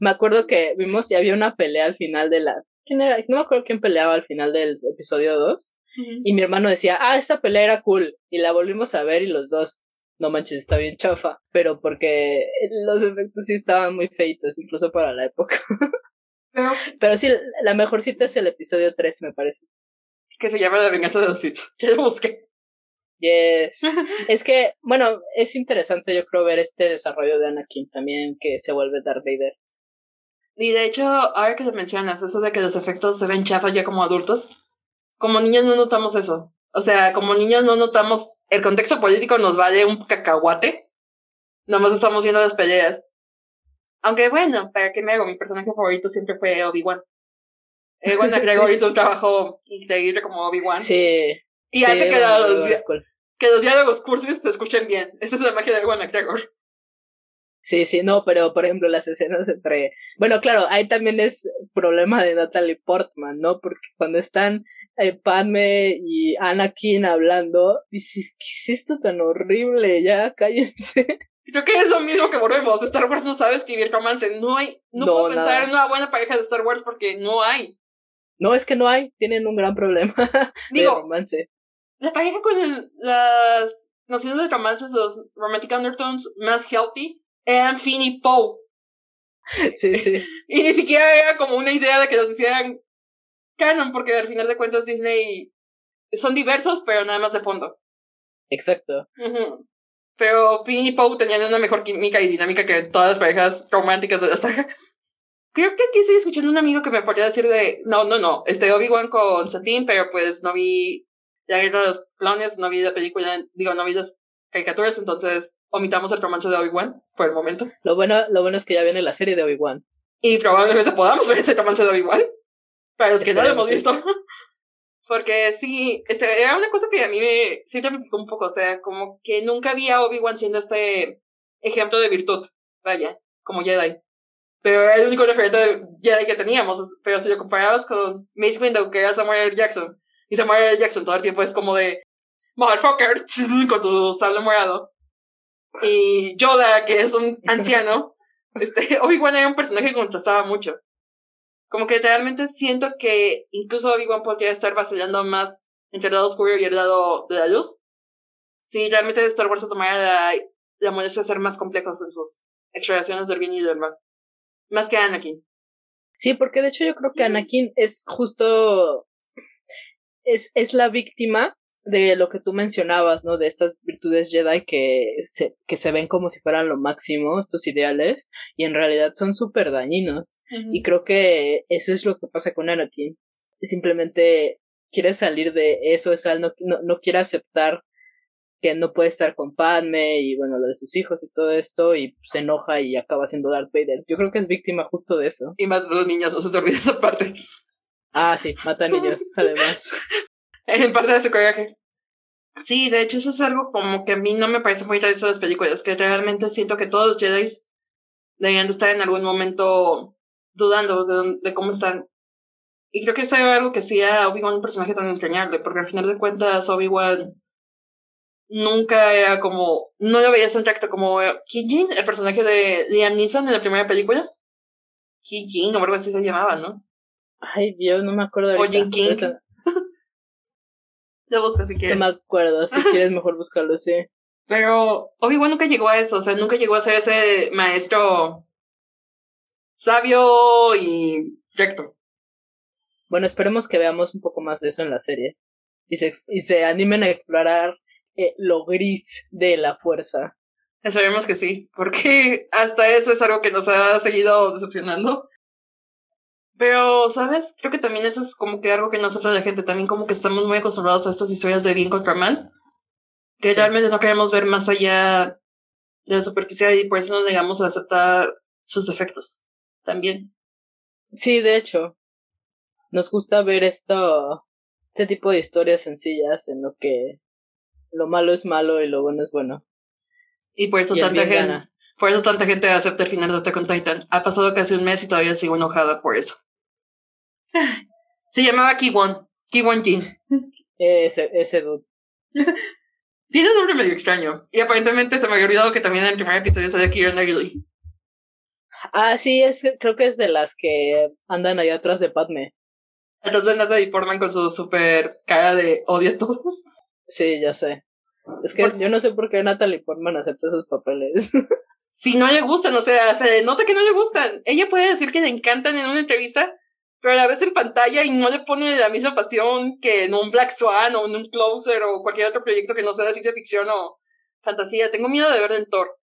Me acuerdo que vimos y había una pelea al final de la... ¿Quién era? No me acuerdo quién peleaba al final del episodio 2. Y mi hermano decía, ah, esta pelea era cool. Y la volvimos a ver y los dos, no manches, está bien chafa, pero porque los efectos sí estaban muy feitos, incluso para la época. pero, sí, la mejor cita es el episodio 3, me parece. Que se llama La venganza de los Sith. Ya lo busqué. Yes. es que, bueno, es interesante yo creo ver este desarrollo de Anakin también, que se vuelve Darth Vader. Y de hecho, ahora que lo mencionas, eso de que los efectos se ven chafas ya como adultos, como niños no notamos eso. O sea, como niños no notamos, el contexto político nos vale un cacahuate. Nomás estamos viendo las peleas. Aunque bueno, ¿para qué me hago? Mi personaje favorito siempre fue Obi-Wan. Ewan McGregor hizo un trabajo increíble como Obi-Wan. Sí. Y hace que, los, que los diálogos cursis se escuchen bien. Esa es la magia de Ewan McGregor. Sí, sí, no, pero por ejemplo las escenas entre... Bueno, claro, ahí también es problema de Natalie Portman, ¿no? Porque cuando están eh, Padme y Anakin hablando, dices, ¿qué es esto tan horrible? Ya, cállense. Creo que es lo mismo que volvemos. Star Wars no sabe escribir romance. No hay, no, puedo pensar en una buena pareja de Star Wars porque no hay. No, es que no hay. Tienen un gran problema Digo, de romance. La pareja con las nociones de romance, los romantic undertones más healthy, eran Finn y Poe. Sí, sí. y ni siquiera era como una idea de que los hicieran canon, porque al final de cuentas Disney son diversos, pero nada más de fondo. Exacto. Pero Finn y Poe tenían una mejor química y dinámica que todas las parejas románticas de la saga. Creo que aquí estoy escuchando un amigo que me podría decir de, no, no, no, este Obi-Wan con Satine, pero pues no vi la guerra de los clones, no vi la película, digo, no vi las caricaturas, entonces omitamos el romance de Obi-Wan por el momento. Lo bueno, lo bueno es que ya viene la serie de Obi-Wan. Y probablemente podamos ver ese romance de Obi-Wan. Para los que no lo hemos visto. Porque sí, este, era una cosa que a mí me siempre me picó un poco, o sea, como que nunca vi a Obi-Wan siendo este ejemplo de virtud, vaya, como Jedi. Pero era el único referente de Jedi que teníamos, pero si lo comparabas con Mace Window, que era Samuel L. Jackson, y Samuel L. Jackson todo el tiempo es como de, motherfucker, con tu sable morado. Y Yoda, que es un anciano, este, Obi-Wan era un personaje que contrastaba mucho. Como que realmente siento que incluso Obi-Wan podría estar vacilando más entre el lado oscuro y el lado de la luz. Si realmente Star Wars tomara la, la molestia de ser más complejos en sus exploraciones del bien y del mal. Más que Anakin. Sí, porque de hecho yo creo que Anakin es justo. Es, es la víctima de lo que tú mencionabas, ¿no? De estas virtudes Jedi que se, que se ven como si fueran lo máximo, estos ideales, y en realidad son súper dañinos. Y creo que eso es lo que pasa con Anakin. Simplemente quiere salir de eso, sea, no, no, no quiere aceptar que no puede estar con Padme y bueno, lo de sus hijos y todo esto, y se enoja y acaba siendo Darth Vader. Yo creo que es víctima justo de eso. Y mata a los niños, no se te olvide esa parte. Ah, sí, mata a niños, además. en parte de su coraje. Sí, de hecho eso es algo como que a mí no me parece muy interesante de las películas, que realmente siento que todos los Jedi deberían de estar en algún momento dudando de, de cómo están. Y creo que eso es algo que hacía a Obi-Wan un personaje tan entrañable, porque al final de cuentas Obi-Wan nunca era como, no lo veías tan tacto como Kijin, el personaje de Liam Neeson en la primera película. Kijin, o algo así se llamaba, ¿no? Ay, Dios, no me acuerdo de O Jin King. Lo buscas si No quieres. me acuerdo, si quieres mejor buscarlo, sí. Pero Obi-Wan nunca llegó a eso, o sea, nunca llegó a ser ese maestro sabio y recto. Bueno, esperemos que veamos un poco más de eso en la serie. Y se, y se animen a explorar eh, lo gris de la fuerza. Esperemos que sí, porque hasta eso es algo que nos ha seguido decepcionando. Pero, ¿sabes? Creo que también eso es como que algo que nos sufre la gente. También como que estamos muy acostumbrados a estas historias de bien contra mal. Que Sí. realmente no queremos ver más allá de la superficie y por eso nos negamos a aceptar sus defectos. También. Sí, de hecho, nos gusta ver esto, este tipo de historias sencillas en lo que lo malo es malo y lo bueno es bueno. Y por eso Y tanta gente, gana. por eso tanta gente acepta el final de Attack on Titan. Ha pasado casi un mes y todavía sigo enojada por eso. Se llamaba Kiwon. Kiwon Jin. Ese, ese dude. Tiene un nombre medio extraño. Y aparentemente se me había olvidado que también en el primer episodio salía Kieran Knightley. Ah, sí, es creo que es de las que andan allá atrás de Padme. Entonces Natalie Portman con su super cara de odio a todos. Sí, ya sé. Es que Por- yo no sé por qué Natalie Portman acepta esos papeles. Si no le gustan, o sea, se nota que no le gustan. Ella puede decir que le encantan en una entrevista, pero a la vez en pantalla y no le pone la misma pasión que en un Black Swan o en un Closer o cualquier otro proyecto que no sea de ciencia ficción o fantasía. Tengo miedo de ver en Thor.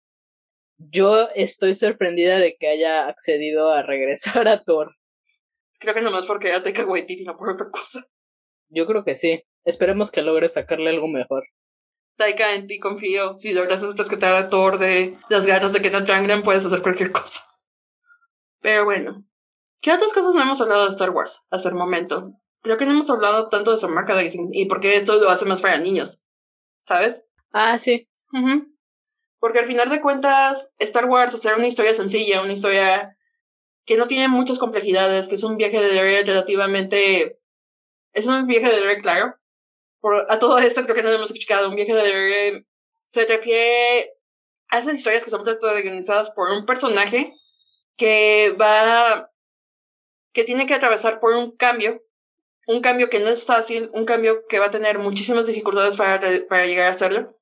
Yo estoy sorprendida de que haya accedido a regresar a Thor. Creo que nomás porque era Taika Waititi, no por otra cosa. Yo creo que sí. Esperemos que logre sacarle algo mejor. Taika, en ti confío. Si logras rescatar a Thor de las garras de Kenneth Rangren, puedes hacer cualquier cosa. Pero bueno. ¿Qué otras cosas no hemos hablado de Star Wars hasta el momento? Creo que no hemos hablado tanto de su merchandising y por qué esto lo hace más para niños. ¿Sabes? Ah, sí. Porque al final de cuentas, Star Wars, hacer una historia sencilla, una historia que no tiene muchas complejidades, que es un viaje de héroe relativamente... Es un viaje de héroe, claro. Por, a todo esto creo que no lo hemos explicado. Un viaje de héroe se refiere a esas historias que son protagonizadas por un personaje que va... que tiene que atravesar por un cambio. Un cambio que no es fácil, un cambio que va a tener muchísimas dificultades para, para llegar a hacerlo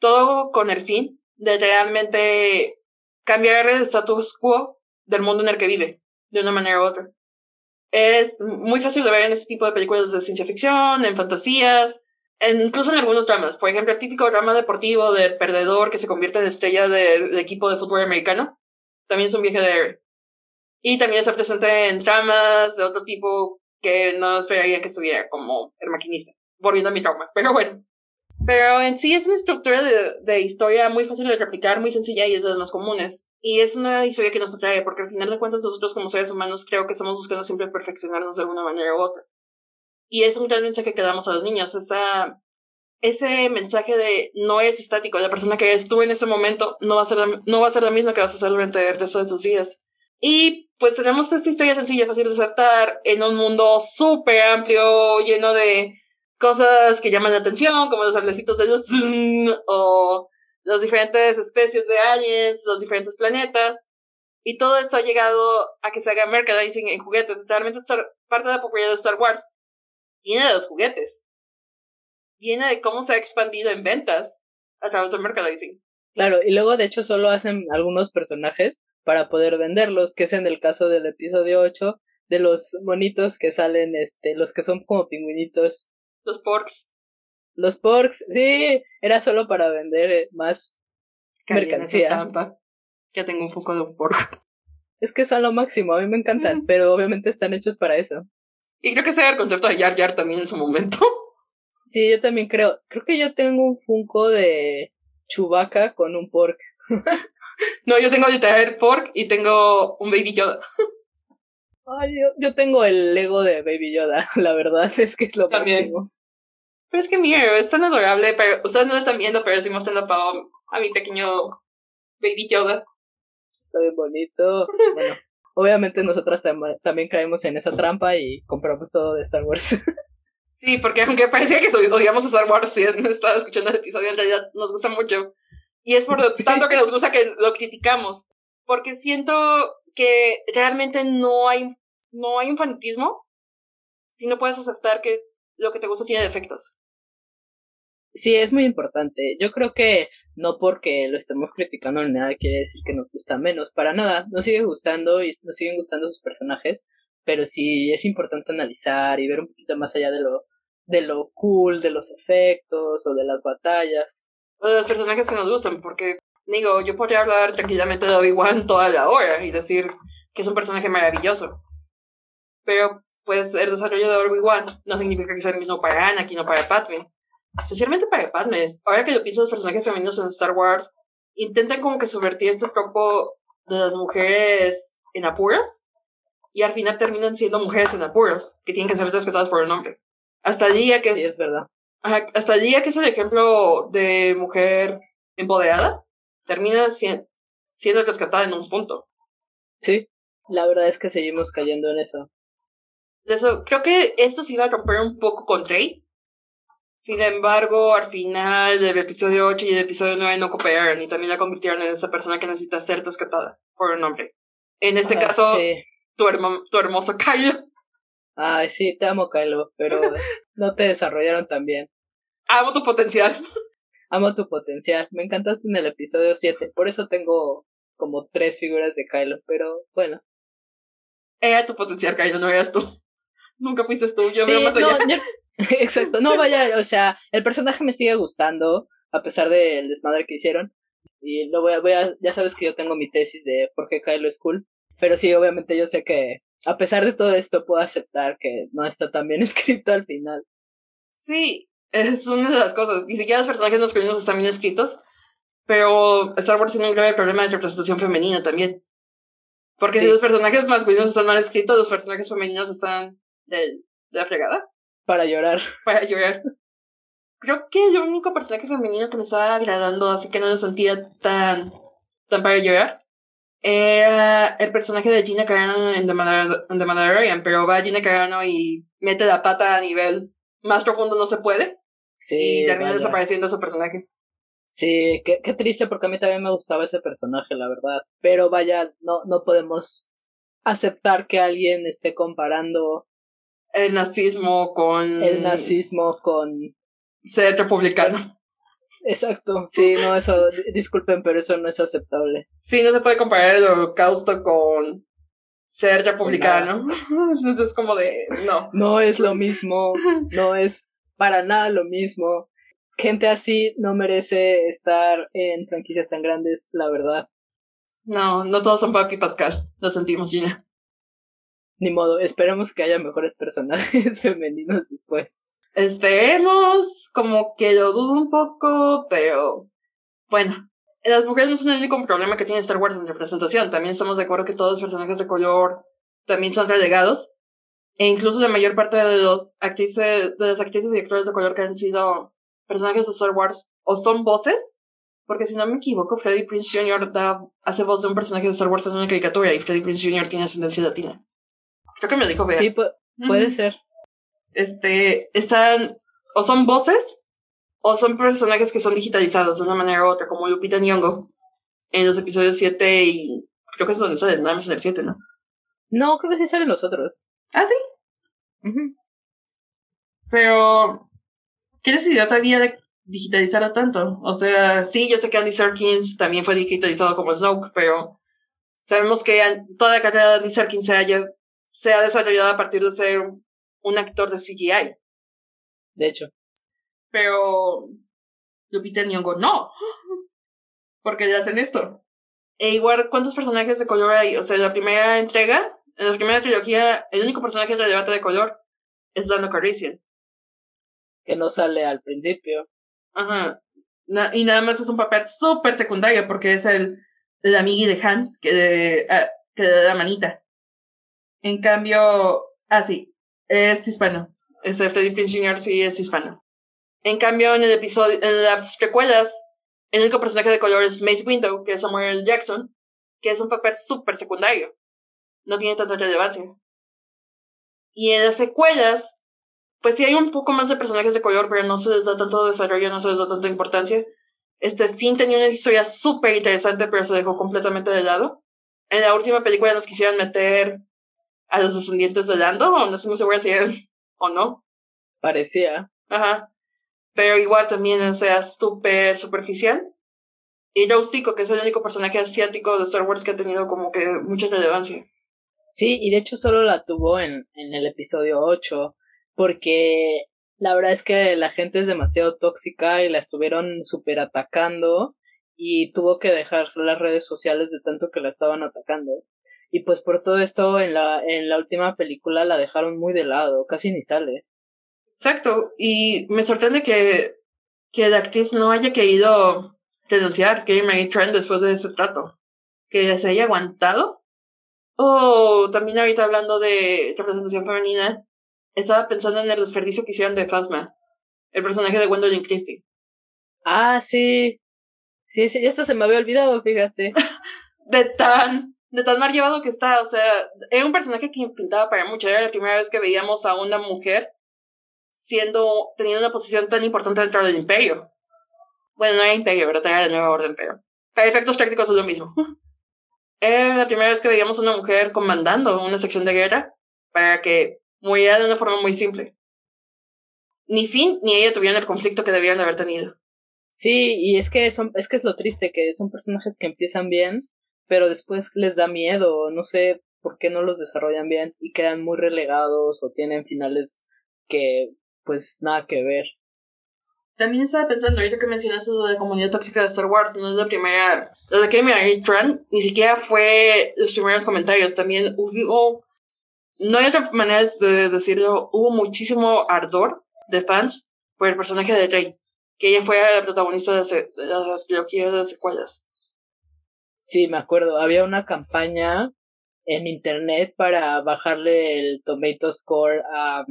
todo con el fin de realmente cambiar el status quo del mundo en el que vive, de una manera u otra. Es muy fácil de ver en este tipo de películas de ciencia ficción, en fantasías, en, incluso en algunos dramas. Por ejemplo, el típico drama deportivo del perdedor que se convierte en estrella del, equipo de fútbol americano. También es un viaje de. Y también está presente en tramas de otro tipo que no esperaría que estuviera, como el maquinista. Volviendo a mi trauma. Pero bueno. Pero en sí es una estructura de, de, historia muy fácil de replicar, muy sencilla y es de las más comunes. Y es una historia que nos atrae, porque al final de cuentas nosotros como seres humanos creo que estamos buscando siempre perfeccionarnos de alguna manera u otra. Y es un gran mensaje que damos a los niños, esa, ese mensaje de no eres estático, la persona que eres tú en este momento no va a ser la, no va a ser la misma que vas a ser durante el resto de tus días. Y pues tenemos esta historia sencilla, fácil de aceptar, en un mundo súper amplio, lleno de cosas que llaman la atención, como los hablecitos de luz o las diferentes especies de aliens, los diferentes planetas. Y todo esto ha llegado a que se haga merchandising en juguetes. Realmente parte de la popularidad de Star Wars viene de los juguetes. Viene de cómo se ha expandido en ventas a través del merchandising. Claro, y luego de hecho solo hacen algunos personajes para poder venderlos, que es en el caso del episodio 8 de los monitos que salen, este, los que son como pingüinitos los porks. Los porks, sí, era solo para vender eh, más mercancía. Ya tengo un poco de un pork. Es que son lo máximo, a mí me encantan, mm. pero obviamente están hechos para eso. Y creo que ese era el concepto de Jar Jar también en su momento. Sí, yo también creo. Creo que yo tengo un Funko de Chewbacca con un pork. no, yo tengo literal pork y tengo un Baby Yoda. Ay, yo, yo, tengo el Lego de Baby Yoda, la verdad es que es lo máximo. Pero es que mira, es tan adorable, pero ustedes no lo están viendo, pero sí mostrando a mi pequeño Baby Yoda. Está bien bonito. Bueno, obviamente nosotras también caemos en esa trampa y compramos todo de Star Wars. Sí, porque aunque parecía que odiamos a Star Wars y no estaba escuchando el episodio, en realidad nos gusta mucho. Y es por tanto que nos gusta que lo criticamos. Porque siento que realmente no hay, no hay un fanatismo si no puedes aceptar que lo que te gusta tiene defectos. Sí, es muy importante. Yo creo que no porque lo estemos criticando ni nada quiere decir que nos gusta menos. Para nada. Nos sigue gustando y nos siguen gustando sus personajes. Pero sí es importante analizar y ver un poquito más allá de lo, de lo cool, de los efectos o de las batallas. De los personajes que nos gustan, porque digo, yo podría hablar tranquilamente de Obi-Wan toda la hora y decir que es un personaje maravilloso. Pero pues el desarrollo de Obi-Wan no significa que sea el mismo para Anakin o para Padme especialmente para Padme. Ahora que yo pienso los personajes femeninos en Star Wars, intentan como que subvertir este tropo de las mujeres en apuros y al final terminan siendo mujeres en apuros que tienen que ser rescatadas por un hombre. Hasta el día que sí, es verdad. Hasta el día que es el ejemplo de mujer empoderada, termina siendo rescatada en un punto. Sí, la verdad es que seguimos cayendo en eso. Eso, creo que esto se iba a romper un poco con Trey, sin embargo, al final del episodio 8 y el episodio 9 no cooperaron y también la convirtieron en esa persona que necesita ser rescatada por un hombre. En este ah, caso, tu, tu hermoso Kylo. Ay, sí, te amo, Kylo, pero no te desarrollaron tan bien. Amo tu potencial. Amo tu potencial. Me encantaste en el episodio 7. Por eso tengo como tres figuras de Kylo, pero bueno. Era tu potencial, Kylo, no eras tú. Nunca fuiste tú, yo veo más allá. Exacto, no vaya, o sea, el personaje me sigue gustando, a pesar del desmadre que hicieron. Y lo voy a, voy a, ya sabes que yo tengo mi tesis de por qué Kylo es cool. Pero sí, obviamente yo sé que a pesar de todo esto puedo aceptar que no está tan bien escrito al final. Sí, es una de las cosas. Ni siquiera los personajes masculinos están bien escritos. Pero Star Wars tiene un grave problema de representación femenina también. Porque si los personajes masculinos están mal escritos, los personajes femeninos están de, de la fregada. Para llorar. Para llorar. Creo que el único personaje femenino que me estaba agradando, así que no lo sentía tan, tan para llorar, era el personaje de Gina Carano en The, Mandalorian, pero va Gina Carano y mete la pata a nivel más profundo no se puede. Sí. Y termina desapareciendo su personaje. Sí, qué, qué triste porque a mí también me gustaba ese personaje, la verdad. Pero vaya, no, no podemos aceptar que alguien esté comparando el nazismo con... El nazismo con... Ser republicano. Exacto, sí, no, eso, disculpen, pero eso no es aceptable. Sí, no se puede comparar el holocausto con ser republicano. Entonces es como de, no. No es lo mismo, no es para nada lo mismo. Gente así no merece estar en franquicias tan grandes, la verdad. No, no todos son Papi Pascal, lo sentimos, Gina ni modo, esperemos que haya mejores personajes femeninos después. Esperemos, como que lo dudo un poco, pero bueno, las mujeres no son el único problema que tiene Star Wars en representación. También estamos de acuerdo que todos los personajes de color también son relegados. E incluso la mayor parte de los actrices, de las actrices y actores de color que han sido personajes de Star Wars o son voces, porque si no me equivoco, Freddie Prince Jr. Da, hace voz de un personaje de Star Wars en una caricatura y Freddie Prince Jr. tiene ascendencia latina. Creo que me dijo Bea. Sí, puede ser. Este, están, o son voces, o son personajes que son digitalizados de una manera u otra, como Lupita Nyong'o en los episodios 7 y creo que es donde sale, nada más en el 7, ¿no? No, creo que sí salen los otros. ¿Ah, sí? Pero, ¿qué necesidad había de digitalizar tanto? O sea, sí, yo sé que Andy Serkins también fue digitalizado como Snoke, pero sabemos que toda la carrera de Andy Serkins se haya se ha desarrollado a partir de ser un actor de CGI. De hecho. Pero Lupita Nyong'o no. Porque le hacen esto. E igual, ¿cuántos personajes de color hay? O sea, en la primera entrega, en la primera trilogía, el único personaje relevante de color es Dano Carician. Que no sale al principio. Ajá. y nada más es un papel súper secundario porque es el, el amigui de Han que, ah, que le da la manita. En cambio, ah, sí, es hispano. Ese Freddy Jr. sí es hispano. En cambio, en el episodio, en las precuelas, el único personaje de color es Mace Window, que es Samuel Jackson, que es un papel súper secundario. No tiene tanta relevancia. Y en las secuelas, pues sí hay un poco más de personajes de color, pero no se les da tanto desarrollo, no se les da tanta importancia. Este Finn tenía una historia súper interesante, pero se dejó completamente de lado. En la última película nos quisieron meter a los descendientes de Lando, o no estoy muy segura si eran o no. Parecía. Ajá. Pero igual también, o sea, súper superficial. Y Tico, que es el único personaje asiático de Star Wars que ha tenido como que mucha relevancia. Sí, y de hecho solo la tuvo en, en el episodio 8, porque la verdad es que la gente es demasiado tóxica y la estuvieron súper atacando y tuvo que dejar las redes sociales de tanto que la estaban atacando. Y pues por todo esto en la, en la última película la dejaron muy de lado, casi ni sale. Exacto, y me sorprende que, que la actriz no haya querido denunciar que Mary Trent después de ese trato, que se haya aguantado. O también ahorita hablando de representación femenina, estaba pensando en el desperdicio que hicieron de Phasma, el personaje de Gwendolyn Christie. Ah, sí. Sí, sí, esto se me había olvidado, fíjate. de tan de tan mal llevado que está, o sea, era un personaje que pintaba para mucho, era la primera vez que veíamos a una mujer siendo, teniendo una posición tan importante dentro del imperio. Bueno, no era imperio, pero era la nueva orden, pero para efectos prácticos es lo mismo. Era la primera vez que veíamos a una mujer comandando una sección de guerra para que muriera de una forma muy simple. Ni Finn ni ella tuvieron el conflicto que debían haber tenido. Sí, y es que son, es que es lo triste, que son personajes que empiezan bien pero después les da miedo, no sé por qué no los desarrollan bien y quedan muy relegados o tienen finales que pues nada que ver. También estaba pensando, ahorita que mencionaste lo de la comunidad tóxica de Star Wars, no es la primera, la de que me Tran, ni siquiera fue los primeros comentarios, también hubo, no hay otra manera de decirlo, hubo muchísimo ardor de fans por el personaje de Rey, que ella fue la protagonista de, las trilogías de secuelas. Sí, me acuerdo. Había una campaña en internet para bajarle el tomato score a...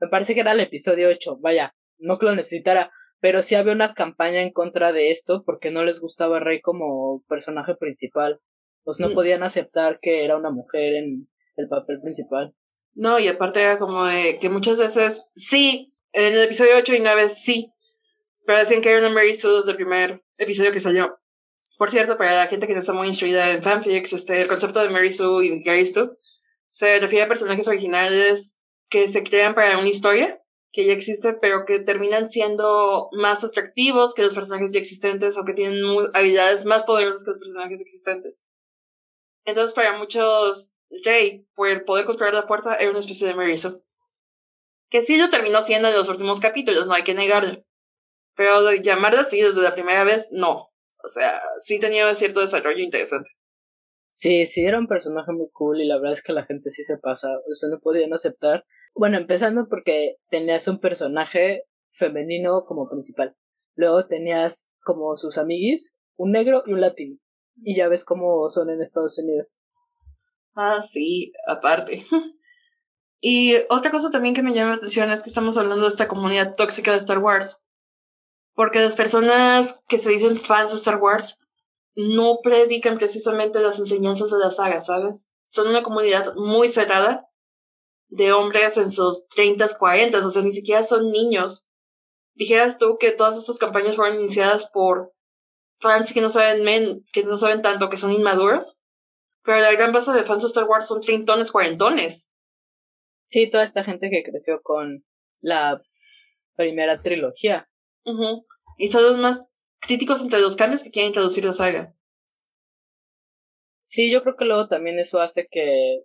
Me parece que era el episodio 8. Vaya, no que lo necesitara. Pero sí había una campaña en contra de esto porque no les gustaba Rey como personaje principal. Pues no mm. podían aceptar que era una mujer en el papel principal. No, y aparte era como de que muchas veces sí, en el episodio 8 y 9 sí, pero decían que era una Mary Sue desde el primer episodio que salió. Por cierto, para la gente que no está muy instruida en fanfics, este, el concepto de Mary Sue y Gary Stu se refiere a personajes originales que se crean para una historia que ya existe, pero que terminan siendo más atractivos que los personajes ya existentes o que tienen habilidades más poderosas que los personajes existentes. Entonces, para muchos, Jay, por poder controlar la fuerza, era una especie de Mary Sue. Que sí lo terminó siendo en los últimos capítulos, no hay que negarlo. Pero llamarla así desde la primera vez, no. O sea, sí tenía cierto desarrollo interesante. Sí, sí, era un personaje muy cool y la verdad es que la gente sí se pasa, o sea, no podían aceptar. Bueno, empezando porque tenías un personaje femenino como principal. Luego tenías como sus amiguis, un negro y un latino. Y ya ves cómo son en Estados Unidos. Ah, sí, aparte. y otra cosa también que me llama la atención es que estamos hablando de esta comunidad tóxica de Star Wars. Porque las personas que se dicen fans de Star Wars no predican precisamente las enseñanzas de la saga, ¿sabes? Son una comunidad muy cerrada de hombres en sus 30, 40, o sea, ni siquiera son niños. Dijeras tú que todas estas campañas fueron iniciadas por fans que no saben men, que no saben tanto, que son inmaduros. Pero la gran base de fans de Star Wars son treintones, cuarentones. Sí, toda esta gente que creció con la primera trilogía. Y son los más críticos entre los cambios que quieren introducir la saga. Sí, yo creo que luego también eso hace que,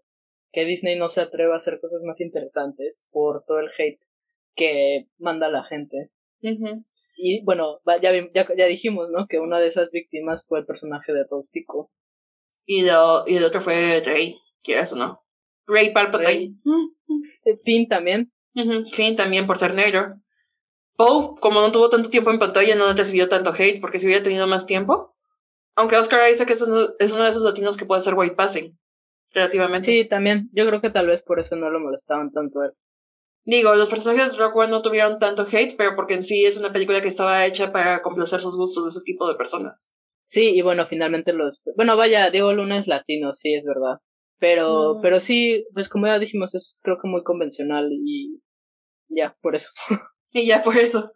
que Disney no se atreva a hacer cosas más interesantes por todo el hate que manda la gente. Y bueno, ya, ya, ya, dijimos, ¿no? Que una de esas víctimas fue el personaje de Tostico. Y, lo, y el otro fue Rey, quieras o no. Rey Palpatine. Finn también. Finn también por ser negro. Poe, como no tuvo tanto tiempo en pantalla, no recibió tanto hate, porque si hubiera tenido más tiempo. Aunque Oscar Isaac es uno, es uno de esos latinos que puede ser white passing, relativamente. Sí, también. Yo creo que tal vez por eso no lo molestaban tanto él. Digo, los personajes de Rock One no tuvieron tanto hate, pero porque en sí es una película que estaba hecha para complacer sus gustos de ese tipo de personas. Sí, y bueno, finalmente los... Bueno, vaya, Diego Luna es latino, sí, es verdad. Pero, Mm. pero sí, pues como ya dijimos, es creo que muy convencional y ya, por eso. Y ya por eso.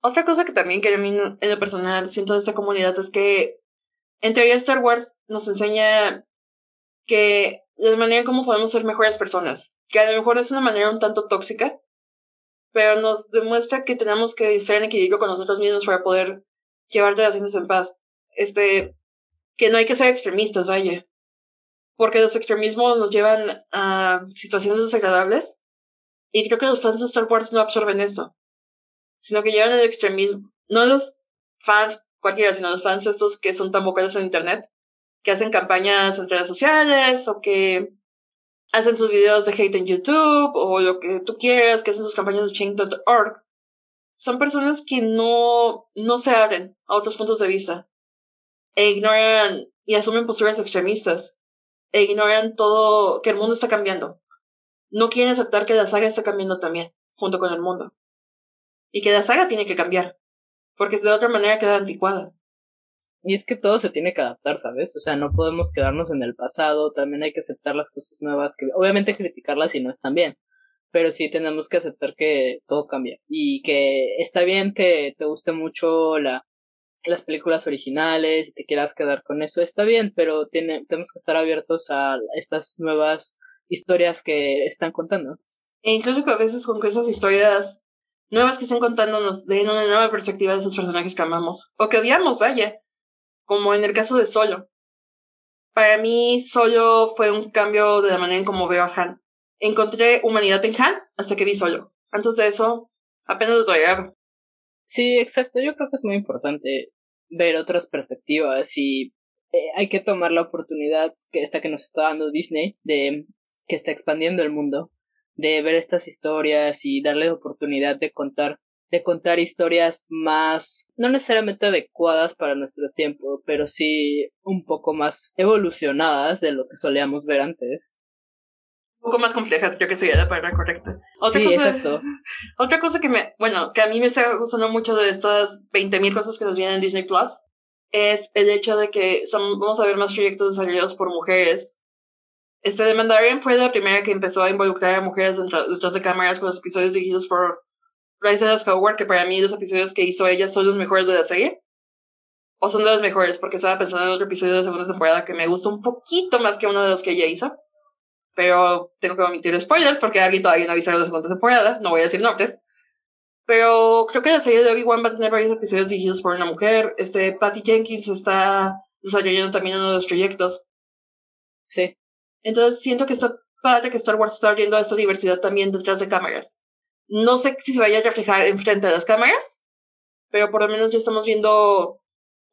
Otra cosa que también que a mí en lo personal siento de esta comunidad es que en teoría Star Wars nos enseña que la manera en cómo podemos ser mejores personas, que a lo mejor es una manera un tanto tóxica, pero nos demuestra que tenemos que estar en equilibrio con nosotros mismos para poder llevar relaciones en paz. Este, que no hay que ser extremistas, vaya. Porque los extremismos nos llevan a situaciones desagradables. Y creo que los fans de Star Wars no absorben esto. Sino que llevan el extremismo. No los fans cualquiera, sino los fans estos que son tan vocales en internet. Que hacen campañas en redes sociales o que hacen sus videos de hate en YouTube o lo que tú quieras, que hacen sus campañas de change.org. Son personas que no, no se abren a otros puntos de vista e ignoran y asumen posturas extremistas e ignoran todo que el mundo está cambiando. No quieren aceptar que la saga está cambiando también, junto con el mundo. Y que la saga tiene que cambiar, porque de otra manera queda anticuada. Y es que todo se tiene que adaptar, ¿sabes? O sea, no podemos quedarnos en el pasado, también hay que aceptar las cosas nuevas, que obviamente criticarlas si no están bien, pero sí tenemos que aceptar que todo cambia y que está bien que te guste mucho la, las películas originales y te quieras quedar con eso, está bien, pero tiene, tenemos que estar abiertos a estas nuevas historias que están contando. E incluso que a veces con que esas historias nuevas que están contando nos una nueva perspectiva de esos personajes que amamos, o que odiamos, vaya, como en el caso de Solo. Para mí, Solo fue un cambio de la manera en cómo veo a Han. Encontré humanidad en Han hasta que vi Solo. Antes de eso, apenas lo toleraba. Sí, exacto. Yo creo que es muy importante ver otras perspectivas y eh, hay que tomar la oportunidad que esta que nos está dando Disney de que está expandiendo el mundo de ver estas historias y darle oportunidad de contar de contar historias más no necesariamente adecuadas para nuestro tiempo, pero sí un poco más evolucionadas de lo que solíamos ver antes. Un poco más complejas, creo que sería la palabra correcta. Otra sí, cosa, exacto. Otra cosa que me, bueno, que a mí me está gustando mucho de estas 20.000 cosas que nos vienen en Disney Plus es el hecho de que son, vamos a ver más proyectos desarrollados por mujeres. Este de Mandalorian fue la primera que empezó a involucrar a mujeres dentro, detrás de cámaras con los episodios dirigidos por Bryce Howard, que para mí los episodios que hizo ella son los mejores de la serie. O son de los mejores, porque estaba pensando en otro episodio de la segunda temporada que me gusta un poquito más que uno de los que ella hizo. Pero tengo que omitir spoilers porque alguien todavía no avisaron la segunda temporada. No voy a decir nombres. Pero creo que la serie de Obi-Wan va a tener varios episodios dirigidos por una mujer. Este, Patty Jenkins está desarrollando también uno de los proyectos. Sí. Entonces siento que está padre que Star Wars está abriendo esta diversidad también detrás de cámaras. No sé si se vaya a reflejar enfrente de las cámaras, pero por lo menos ya estamos viendo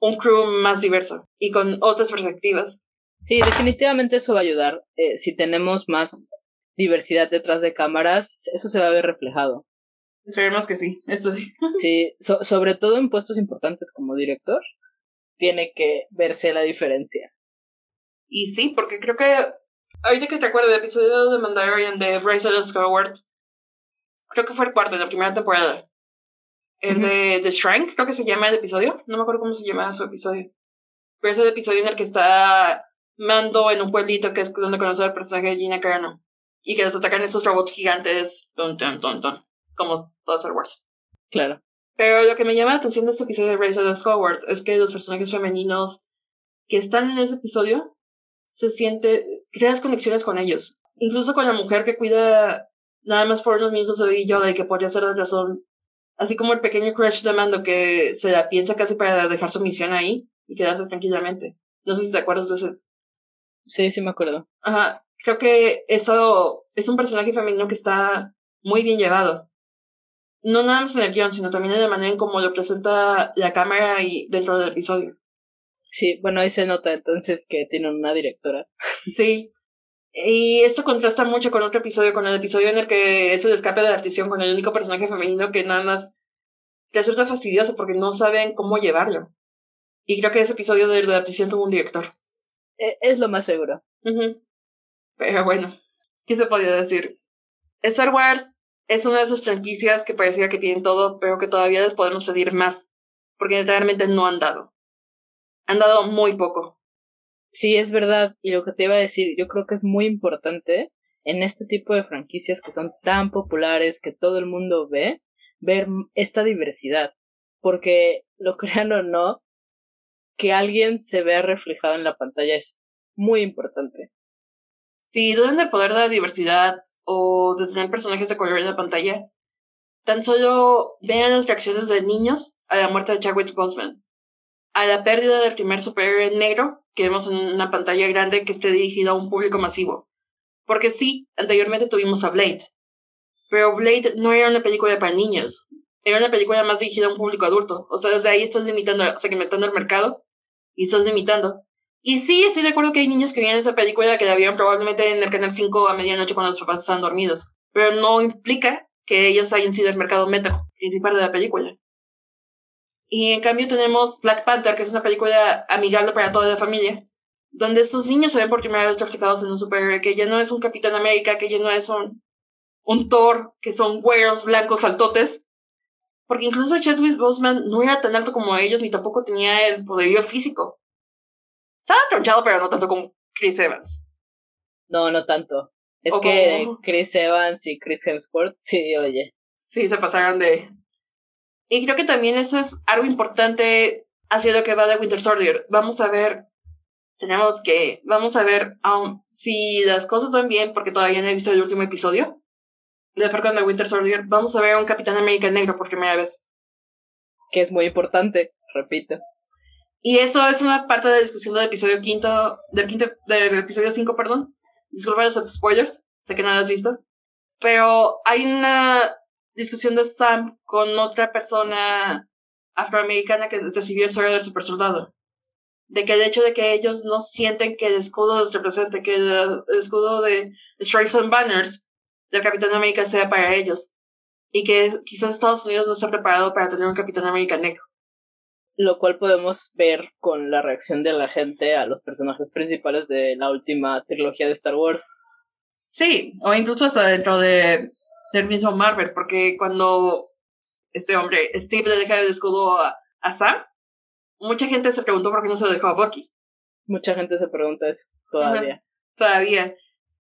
un crew más diverso y con otras perspectivas. Sí, definitivamente eso va a ayudar. Eh, si tenemos más diversidad detrás de cámaras, eso se va a ver reflejado. Esperemos que sí, esto sí. Sí, so sobre todo en puestos importantes como director, tiene que verse la diferencia. Y sí, porque creo que ahorita que te acuerdo del episodio de Mandalorian de Dallas Howard, creo que fue el cuarto de la primera temporada. El uh -huh. de The Shrine, creo que se llama el episodio. No me acuerdo cómo se llama su episodio. Pero es el episodio en el que está Mando en un pueblito que es donde conoce al personaje de Gina Carano. Y que les atacan esos robots gigantes. Ton, ton, ton, ton, como todo Star Wars. Claro. Pero lo que me llama la atención de este episodio de Bryce Dallas Howard es que los personajes femeninos que están en ese episodio se siente, creas conexiones con ellos. Incluso con la mujer que cuida nada más por unos minutos de Baby Yoda y que podría ser de razón. Así como el pequeño crush de Mando que se la piensa casi para dejar su misión ahí y quedarse tranquilamente. No sé si te acuerdas de ese. Sí, sí me acuerdo. Ajá. Creo que eso es un personaje femenino que está muy bien llevado. No nada más en el guion, sino también en la manera en cómo lo presenta la cámara y dentro del episodio. Sí, bueno, ahí se nota entonces que tiene una directora. Sí. Y esto contrasta mucho con otro episodio, con el episodio en el que es el escape de la artición con el único personaje femenino que nada más te resulta fastidioso porque no saben cómo llevarlo. Y creo que ese episodio de la artición tuvo un director. E, es lo más seguro. Pero bueno, ¿qué se podría decir? Star Wars es una de esas franquicias que parecía que tienen todo, pero que todavía les podemos pedir más, porque realmente no han dado. Han dado muy poco. Sí, es verdad. Y lo que te iba a decir, yo creo que es muy importante en este tipo de franquicias que son tan populares, que todo el mundo ve, ver esta diversidad. Porque, lo crean o no, que alguien se vea reflejado en la pantalla es muy importante. Si dudan del poder de la diversidad o de tener personajes de color en la pantalla, tan solo vean las reacciones de niños a la muerte de Chadwick Boseman, a la pérdida del primer superhéroe negro que vemos en una pantalla grande que esté dirigida a un público masivo. Porque sí, anteriormente tuvimos a Blade, pero Blade no era una película para niños, era una película más dirigida a un público adulto. O sea, desde ahí estás limitando, segmentando el mercado y estás limitando. Y sí, estoy de acuerdo que hay niños que vieron esa película que la vieron probablemente en el canal 5 a medianoche cuando los papás están dormidos. Pero no implica que ellos hayan sido el mercado meta principal de la película. Y en cambio tenemos Black Panther, que es una película amigable para toda la familia, donde estos niños se ven por primera vez reflejados en un superhéroe que ya no es un Capitán América, que ya no es un, un Thor, que son güeros, blancos, saltotes, porque incluso Chadwick Boseman no era tan alto como ellos, ni tampoco tenía el poderío físico. Estaba tronchado, pero no tanto como Chris Evans. No, no tanto. Es que Chris Evans y Chris Hemsworth, sí, oye. Sí, se pasaron de... Y creo que también eso es algo importante hacia lo que va de Winter Soldier. Vamos a ver, tenemos que, vamos a ver um, si las cosas van bien, porque todavía no he visto el último episodio de Falcon de Winter Soldier, vamos a ver a un Capitán América negro por primera vez. Que es muy importante, repito. Y eso es una parte de la discusión del episodio quinto, del quinto, del episodio 5, perdón. Disculpa los spoilers, sé que no lo has visto. Pero hay una discusión de Sam con otra persona afroamericana que recibió el suelo del super soldado. De que el hecho de que ellos no sienten que el escudo los represente, que el, escudo de Stripes and Banners del Capitán América sea para ellos. Y que quizás Estados Unidos no está preparado para tener un Capitán América negro. Lo cual podemos ver con la reacción de la gente a los personajes principales de la última trilogía de Star Wars. Sí, o incluso hasta dentro de, del mismo Marvel, porque cuando este hombre, Steve, le deja el escudo a, a Sam, mucha gente se preguntó por qué no se lo dejó a Bucky. Mucha gente se pregunta eso todavía. todavía.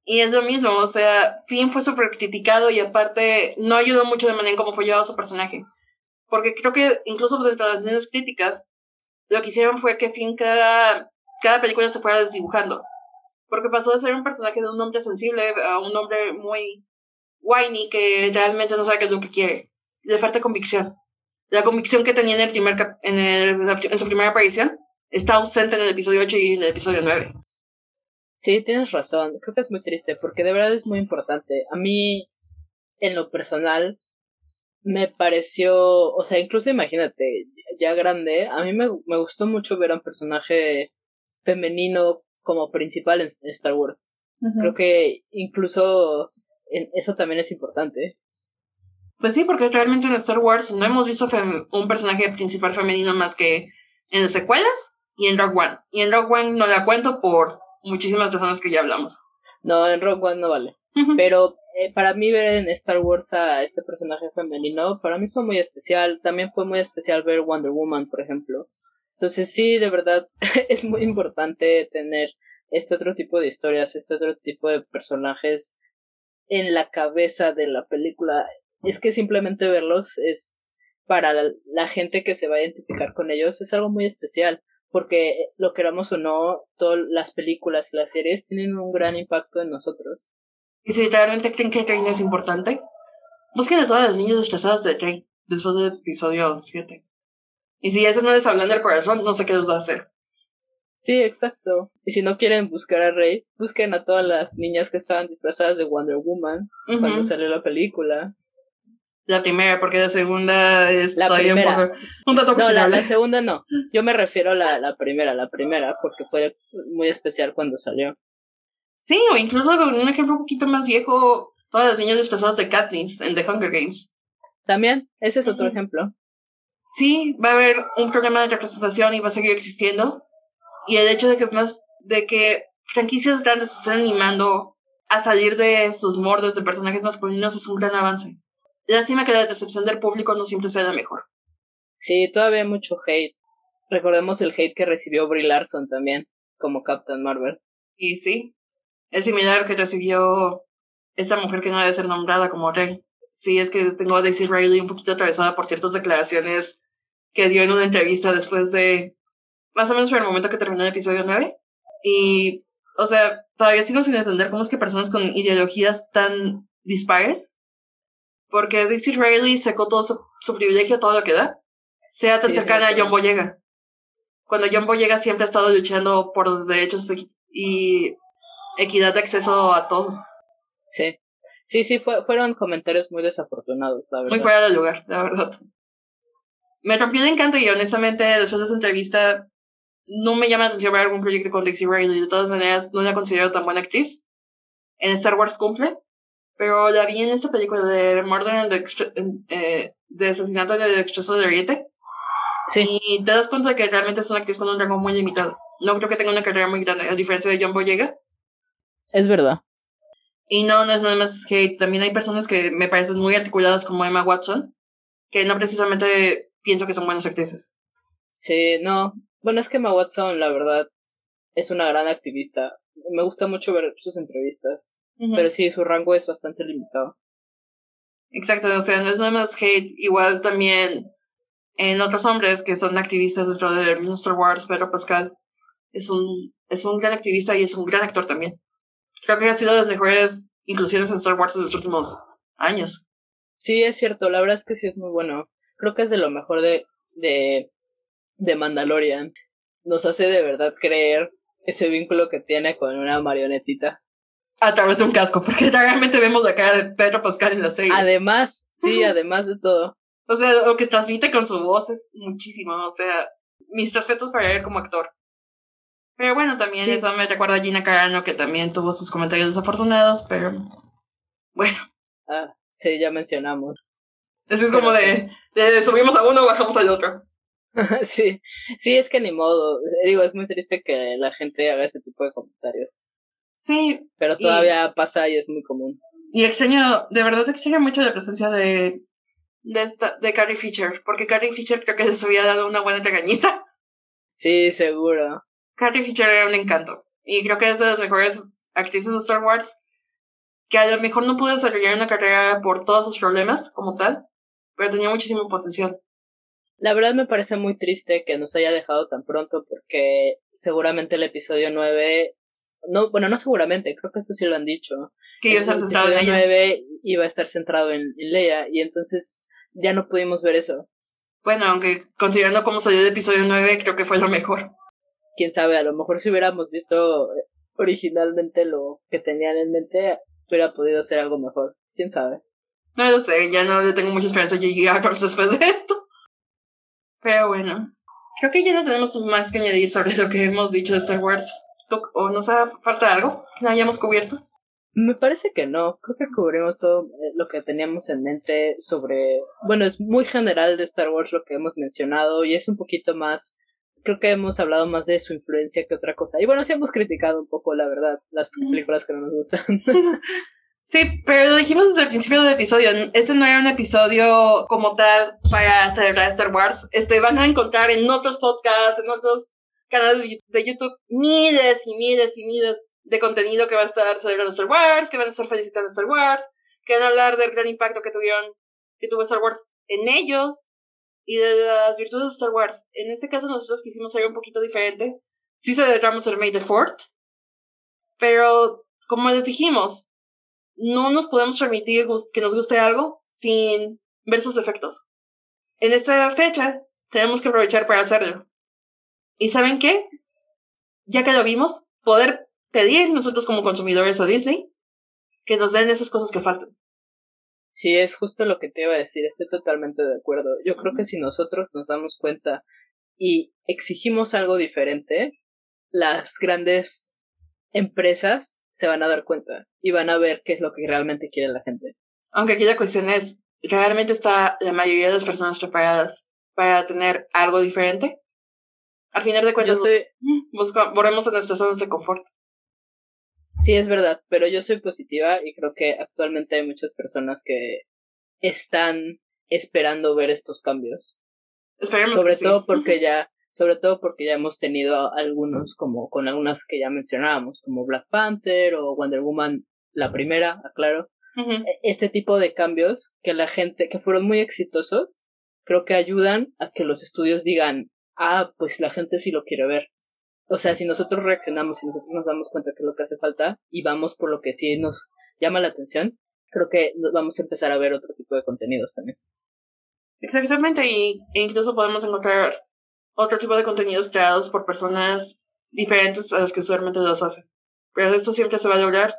Y es lo mismo, o sea, Finn fue súper criticado y aparte no ayudó mucho de manera en cómo fue llevado su personaje. Porque creo que incluso las críticas, lo que hicieron fue que Finn cada, cada película se fuera desdibujando. Porque pasó de ser un personaje de un hombre sensible a un hombre muy whiny que realmente no sabe qué es lo que quiere. Le falta convicción. La convicción que tenía en, el primer en, el, en su primera aparición está ausente en el episodio 8 y en el episodio 9. Sí, tienes razón. Creo que es muy triste porque de verdad es muy importante. A mí, en lo personal, me pareció, o sea, incluso imagínate, ya grande, a mí me, me gustó mucho ver a un personaje femenino como principal en, Star Wars. Creo que incluso eso también es importante. Pues sí, porque realmente en Star Wars no hemos visto un personaje principal femenino más que en las secuelas y en Rogue One. Y en Rogue One no la cuento por muchísimas personas que ya hablamos. No, en Rogue One no vale. Pero eh, para mí ver en Star Wars a este personaje femenino, para mí fue muy especial. También fue muy especial ver Wonder Woman, por ejemplo. Entonces sí, de verdad, es muy importante tener este otro tipo de historias, este otro tipo de personajes en la cabeza de la película. Es que simplemente verlos es para la gente que se va a identificar con ellos, es algo muy especial porque lo queramos o no, todas las películas y las series tienen un gran impacto en nosotros. Y si realmente creen que Train es importante, busquen a todas las niñas desplazadas de Train después del episodio 7. Y si eso no les hablan del corazón, no sé qué les va a hacer. Sí, exacto. Y si no quieren buscar a Rey, busquen a todas las niñas que estaban disfrazadas de Wonder Woman cuando salió la película. La primera, porque la segunda es la primera. Un, dato No, la, segunda no. Yo me refiero a la, la primera, la primera, porque fue muy especial cuando salió. Sí, o incluso un ejemplo un poquito más viejo, todas las niñas disfrazadas de Katniss en The Hunger Games. También, ese es otro ejemplo. Sí, va a haber un problema de representación y va a seguir existiendo. Y el hecho de que más, de que franquicias grandes se estén animando a salir de sus mordes de personajes masculinos es un gran avance. Lástima que la decepción del público no siempre sea la mejor. Sí, todavía hay mucho hate. Recordemos el hate que recibió Brie Larson también, como Captain Marvel. Y sí, es similar que recibió esa mujer que no debe ser nombrada como Rey. Sí, es que tengo a Daisy Riley un poquito atravesada por ciertas declaraciones que dio en una entrevista después de más o menos por el momento que terminó el episodio 9. Y, o sea, todavía sigo sin entender cómo es que personas con ideologías tan dispares, porque Daisy Riley sacó todo su, privilegio, todo lo que da, sea tan cercana a John Boyega. Cuando John Boyega siempre ha estado luchando por los derechos y equidad de acceso a todo. Sí. Sí, sí, fue, fueron comentarios muy desafortunados, la verdad. Muy fuera de lugar, la verdad. Me rompió de encanto y honestamente después de esa entrevista no me llama la atención ver algún proyecto con Dixie Riley. De todas maneras, no la considero tan buena actriz. En Star Wars cumple. Pero la vi en esta película de Murder and eh, de asesinato del expreso de Oriente. Sí. Y te das cuenta de que realmente es una actriz con un rango muy limitado. No creo que tenga una carrera muy grande, a diferencia de John Boyega. Es verdad. Y no, no es nada más hate. También hay personas que me parecen muy articuladas como Emma Watson, que no precisamente pienso que son buenas actrices. Sí, no. Bueno, es que Emma Watson, la verdad, es una gran activista. Me gusta mucho ver sus entrevistas. Pero sí, su rango es bastante limitado. Exacto, o sea, no es nada más hate. Igual también en otros hombres que son activistas dentro de Star Wars, Pedro Pascal es un, es un gran activista y es un gran actor también. Creo que ha sido de las mejores inclusiones en Star Wars en los últimos años. Sí, es cierto, la verdad es que sí es muy bueno. Creo que es de lo mejor de, de, de Mandalorian. Nos hace de verdad creer ese vínculo que tiene con una marionetita. A través de un casco, porque realmente vemos la cara de Pedro Pascal en la serie. Además, sí, además de todo. O sea, lo que transmite con su voz es muchísimo. O sea, mis respetos para él como actor. Pero bueno, también eso me recuerda a Gina Carano, que también tuvo sus comentarios desafortunados, pero bueno. Ah, sí, ya mencionamos. Eso es como de, de, subimos a uno, bajamos al otro. sí, sí, es que ni modo. Digo, es muy triste que la gente haga ese tipo de comentarios. Sí. Pero todavía pasa y es muy común. Y extraño, de verdad extraño mucho la presencia de, de, esta, de Carrie Fisher, porque Carrie Fisher creo que les había dado una buena regañiza. Sí, seguro. Carrie Fisher era un encanto. Y creo que es de las mejores actrices de Star Wars. Que a lo mejor no pudo desarrollar una carrera por todos sus problemas, como tal, pero tenía muchísimo potencial. La verdad me parece muy triste que nos haya dejado tan pronto, porque seguramente el episodio 9. No, bueno, no seguramente, creo que esto sí lo han dicho. Que iba a estar centrado en ella. 9 iba a estar centrado en, en Leia, y entonces ya no pudimos ver eso. Bueno, aunque considerando cómo salió el episodio 9, creo que fue lo mejor quién sabe, a lo mejor si hubiéramos visto originalmente lo que tenían en mente, hubiera podido ser algo mejor. ¿Quién sabe? No lo sé, ya no le tengo mucha esperanza de llegar después de esto. Pero bueno, creo que ya no tenemos más que añadir sobre lo que hemos dicho de Star Wars. ¿O nos hace falta algo que no hayamos cubierto? Me parece que no. Creo que cubrimos todo eh, lo que teníamos en mente sobre. Bueno, es muy general de Star Wars lo que hemos mencionado y es un poquito más creo que hemos hablado más de su influencia que otra cosa. Y bueno, sí hemos criticado un poco, la verdad, las películas que no nos gustan. Sí, pero lo dijimos desde el principio del episodio. Ese no era un episodio como tal para celebrar Star Wars. Este, van a encontrar en otros podcasts, en otros canales de YouTube, miles y miles y miles de contenido que va a estar celebrando Star Wars, que van a estar felicitando Star Wars, que van a hablar del gran impacto que tuvieron, que tuvo Star Wars en ellos y de las virtudes de Star Wars. En este caso nosotros quisimos algo un poquito diferente. Sí celebramos el May the Fort, pero como les dijimos, no nos podemos permitir que nos guste algo sin ver sus efectos. En esta fecha tenemos que aprovechar para hacerlo. ¿Y saben qué? Ya que lo vimos, poder pedir nosotros como consumidores a Disney que nos den esas cosas que faltan. Sí, es justo lo que te iba a decir, estoy totalmente de acuerdo. Yo creo que si nosotros nos damos cuenta y exigimos algo diferente, las grandes empresas se van a dar cuenta y van a ver qué es lo que realmente quiere la gente. Aunque aquí la cuestión es, ¿realmente está la mayoría de las personas preparadas para tener algo diferente? Al final de cuentas, volvemos a nuestra zona de confort. Sí, es verdad, pero yo soy positiva y creo que actualmente hay muchas personas que están esperando ver estos cambios. Esperemos sobre todo porque ya, sobre todo porque ya hemos tenido algunos, como con algunas que ya mencionábamos, como Black Panther o Wonder Woman, la primera, aclaro. E, este tipo de cambios que la gente, que fueron muy exitosos, creo que ayudan a que los estudios digan, ah, pues la gente sí lo quiere ver. O sea, si nosotros reaccionamos, si nosotros nos damos cuenta que es lo que hace falta y vamos por lo que sí nos llama la atención, creo que vamos a empezar a ver otro tipo de contenidos también. Exactamente, y e incluso podemos encontrar otro tipo de contenidos creados por personas diferentes a las que usualmente los hacen. Pero esto siempre se va a lograr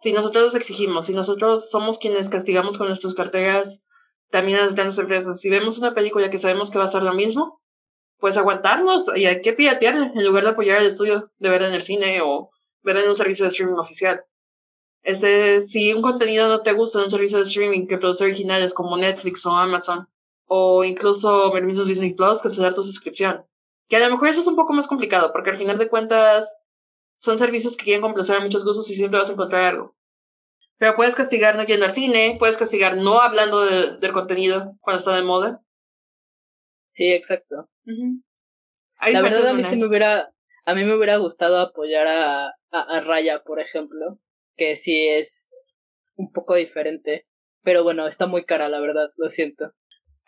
si nosotros los exigimos, si nosotros somos quienes castigamos con nuestras carteras también a las grandes empresas. Si vemos una película que sabemos que va a ser lo mismo, pues aguantarnos y hay que piratear en lugar de apoyar el estudio de ver en el cine o ver en un servicio de streaming oficial. Este, si un contenido no te gusta en un servicio de streaming que produce originales como Netflix o Amazon, o incluso el mismo Disney Plus, cancelar tu suscripción. Que a lo mejor eso es un poco más complicado, porque al final de cuentas son servicios que quieren complacer a muchos gustos y siempre vas a encontrar algo. Pero puedes castigar no yendo al cine, puedes castigar no hablando del contenido cuando está de moda, Sí, exacto. La verdad a mí sí me hubiera, a mí me hubiera gustado apoyar a, a, a, Raya, por ejemplo, que sí es un poco diferente, pero bueno, está muy cara, la verdad, lo siento.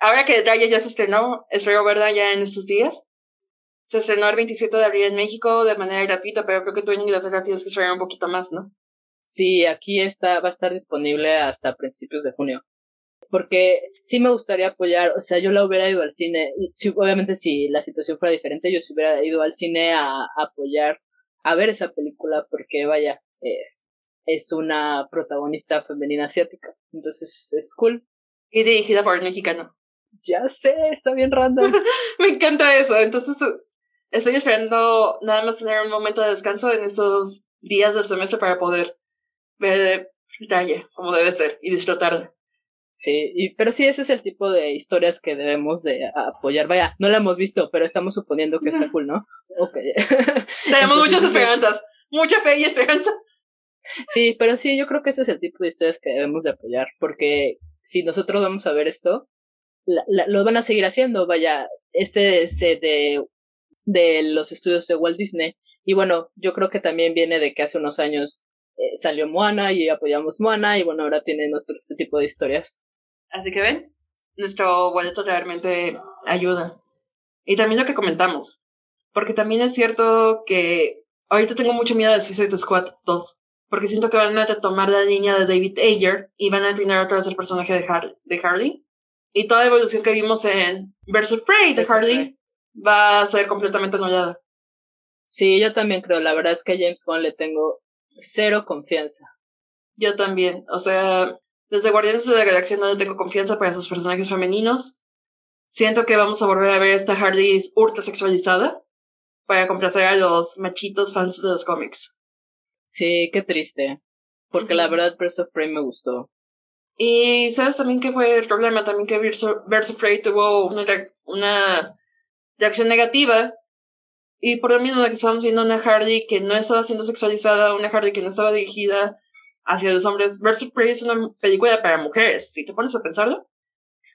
Ahora que Raya ya se estrenó, espero verla ya en estos días. Se estrenó el 27 de abril en México de manera gratuita, pero creo que tú en Inglaterra tienes que esperar un poquito más, ¿no? Sí, aquí está, va a estar disponible hasta principios de junio porque sí me gustaría apoyar, o sea, yo la hubiera ido al cine, si, obviamente si la situación fuera diferente, yo sí hubiera ido al cine a, apoyar, a ver esa película, porque vaya, es, es una protagonista femenina asiática, entonces es cool. Y dirigida por un mexicano. Ya sé, está bien random. me encanta eso, entonces estoy esperando nada más tener un momento de descanso en estos días del semestre para poder ver detalle como debe ser y disfrutar Sí, y, pero sí, ese es el tipo de historias que debemos de apoyar. Vaya, no la hemos visto, pero estamos suponiendo que está cool, ¿no? Ok. Tenemos muchas esperanzas, mucha fe y esperanza. Sí, pero sí, yo creo que ese es el tipo de historias que debemos de apoyar, porque si nosotros vamos a ver esto, lo van a seguir haciendo. Vaya, este es de, de los estudios de Walt Disney. Y bueno, yo creo que también viene de que hace unos años eh, salió Moana y apoyamos Moana y bueno, ahora tienen otro este tipo de historias. Así que ven, nuestro boleto realmente ayuda. Y también lo que comentamos, porque también es cierto que ahorita tengo mucho miedo de Suicide Squad 2, porque siento que van a retomar la línea de David Ayer y van a inclinar otra vez el personaje de, de Harley. Y toda la evolución que vimos en Versus Frey de Harley va a ser completamente anulada. Sí, yo también creo. La verdad es que a James Gunn le tengo cero confianza. Yo también. O sea, desde Guardianes de la Galaxia no tengo confianza para esos personajes femeninos. Siento que vamos a volver a ver esta Hardy ultra sexualizada para complacer a los machitos fans de los cómics. Sí, qué triste. Porque la verdad, Birds of Prey me gustó. Y sabes también que fue el problema, también que of Prey tuvo una, una reacción negativa y por lo mismo de que estábamos viendo una Hardy que no estaba siendo sexualizada, una Hardy que no estaba dirigida hacia los hombres. Versus Prey es una película para mujeres, si te pones a pensarlo.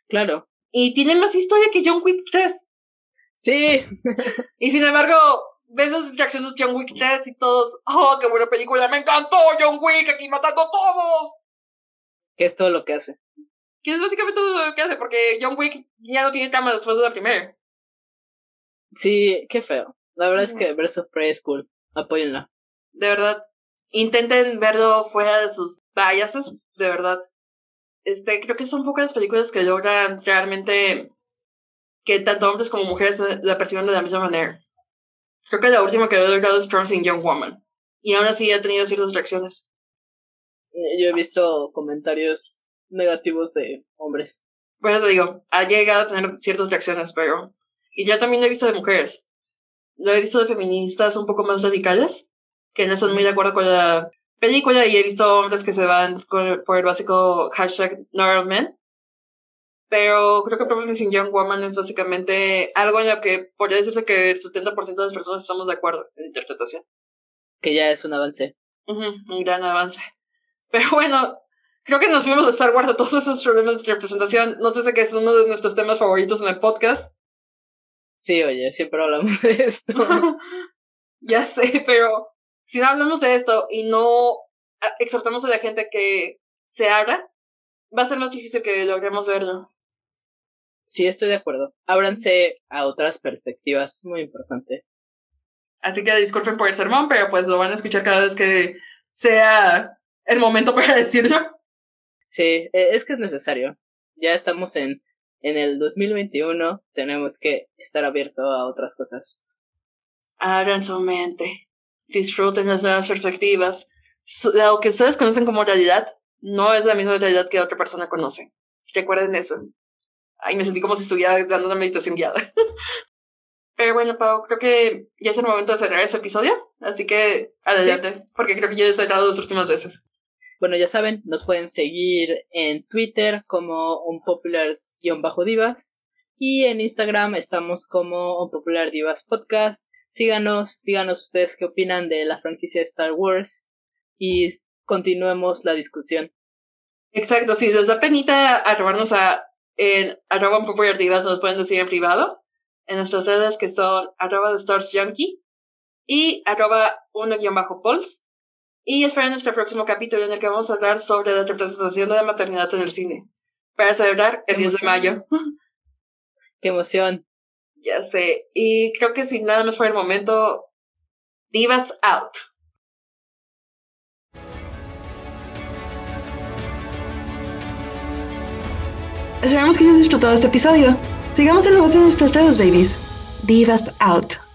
Claro. Y tiene más historia que John Wick 3. Sí. y sin embargo, ves las reacciones de John Wick 3 y todos, oh, qué buena película, me encantó John Wick aquí matando a todos. Que es todo lo que hace. Que es básicamente todo lo que hace, porque John Wick ya no tiene cama después de la primera. Sí, qué feo. La verdad es que of Prey es cool. Apóyenla. De verdad. Intenten verlo fuera de sus biases, de verdad. Este, creo que son pocas películas que logran realmente que tanto hombres como mujeres la perciban de la misma manera. Creo que la última que he logrado es Promising Young Woman. Y aún así ha tenido ciertas reacciones. Eh, yo he visto comentarios negativos de hombres. Bueno, te digo, ha llegado a tener ciertas reacciones, pero... Y yo también he visto de mujeres lo he visto de feministas un poco más radicales, que no están muy de acuerdo con la película y he visto hombres que se van por, el básico hashtag normal Pero creo que Promising Young Woman es básicamente algo en lo que podría decirse que el 70% de las personas estamos de acuerdo en interpretación. Que ya es un avance. un gran avance. Pero bueno, creo que nos fuimos de Star Wars a todos esos problemas de representación. No sé si que es uno de nuestros temas favoritos en el podcast. Sí, oye, siempre hablamos de esto. ya sé, pero si no hablamos de esto y no exhortamos a la gente que se haga, va a ser más difícil que logremos verlo. Sí, estoy de acuerdo. Ábranse a otras perspectivas, es muy importante. Así que disculpen por el sermón, pero pues lo van a escuchar cada vez que sea el momento para decirlo. Sí, e, es que es necesario. Ya estamos en, en el 2021, tenemos que estar abierto a otras cosas. Abran su mente, disfruten las nuevas perspectivas. Lo que ustedes conocen como realidad no es la misma realidad que otra persona conoce. Recuerden eso. Ay, me sentí como si estuviera dando una meditación guiada. Pero bueno, Pau, creo que ya es el momento de cerrar ese episodio. Así que adelante, porque creo que ya he estado dos últimas veces. Bueno, ya saben, nos pueden seguir en Twitter como un popular-divas y en Instagram estamos como un popular divas podcast. Síganos, díganos ustedes qué opinan de la franquicia de Star Wars y continuemos la discusión. Exacto, si les da penita arrobarnos a en arroba un popular divas, nos pueden decir en privado en nuestras redes que son arroba de Stars y arroba uno-pols. Y esperen nuestro próximo capítulo en el que vamos a hablar sobre la representación de la maternidad en el cine. Para celebrar el 10 de mayo. ¡Qué emoción! Ya sé. Y creo que sin nada más fue el momento, Divas out. Esperamos que hayas disfrutado este episodio. Sigamos en la voz de nuestros dedos, babies. Divas out.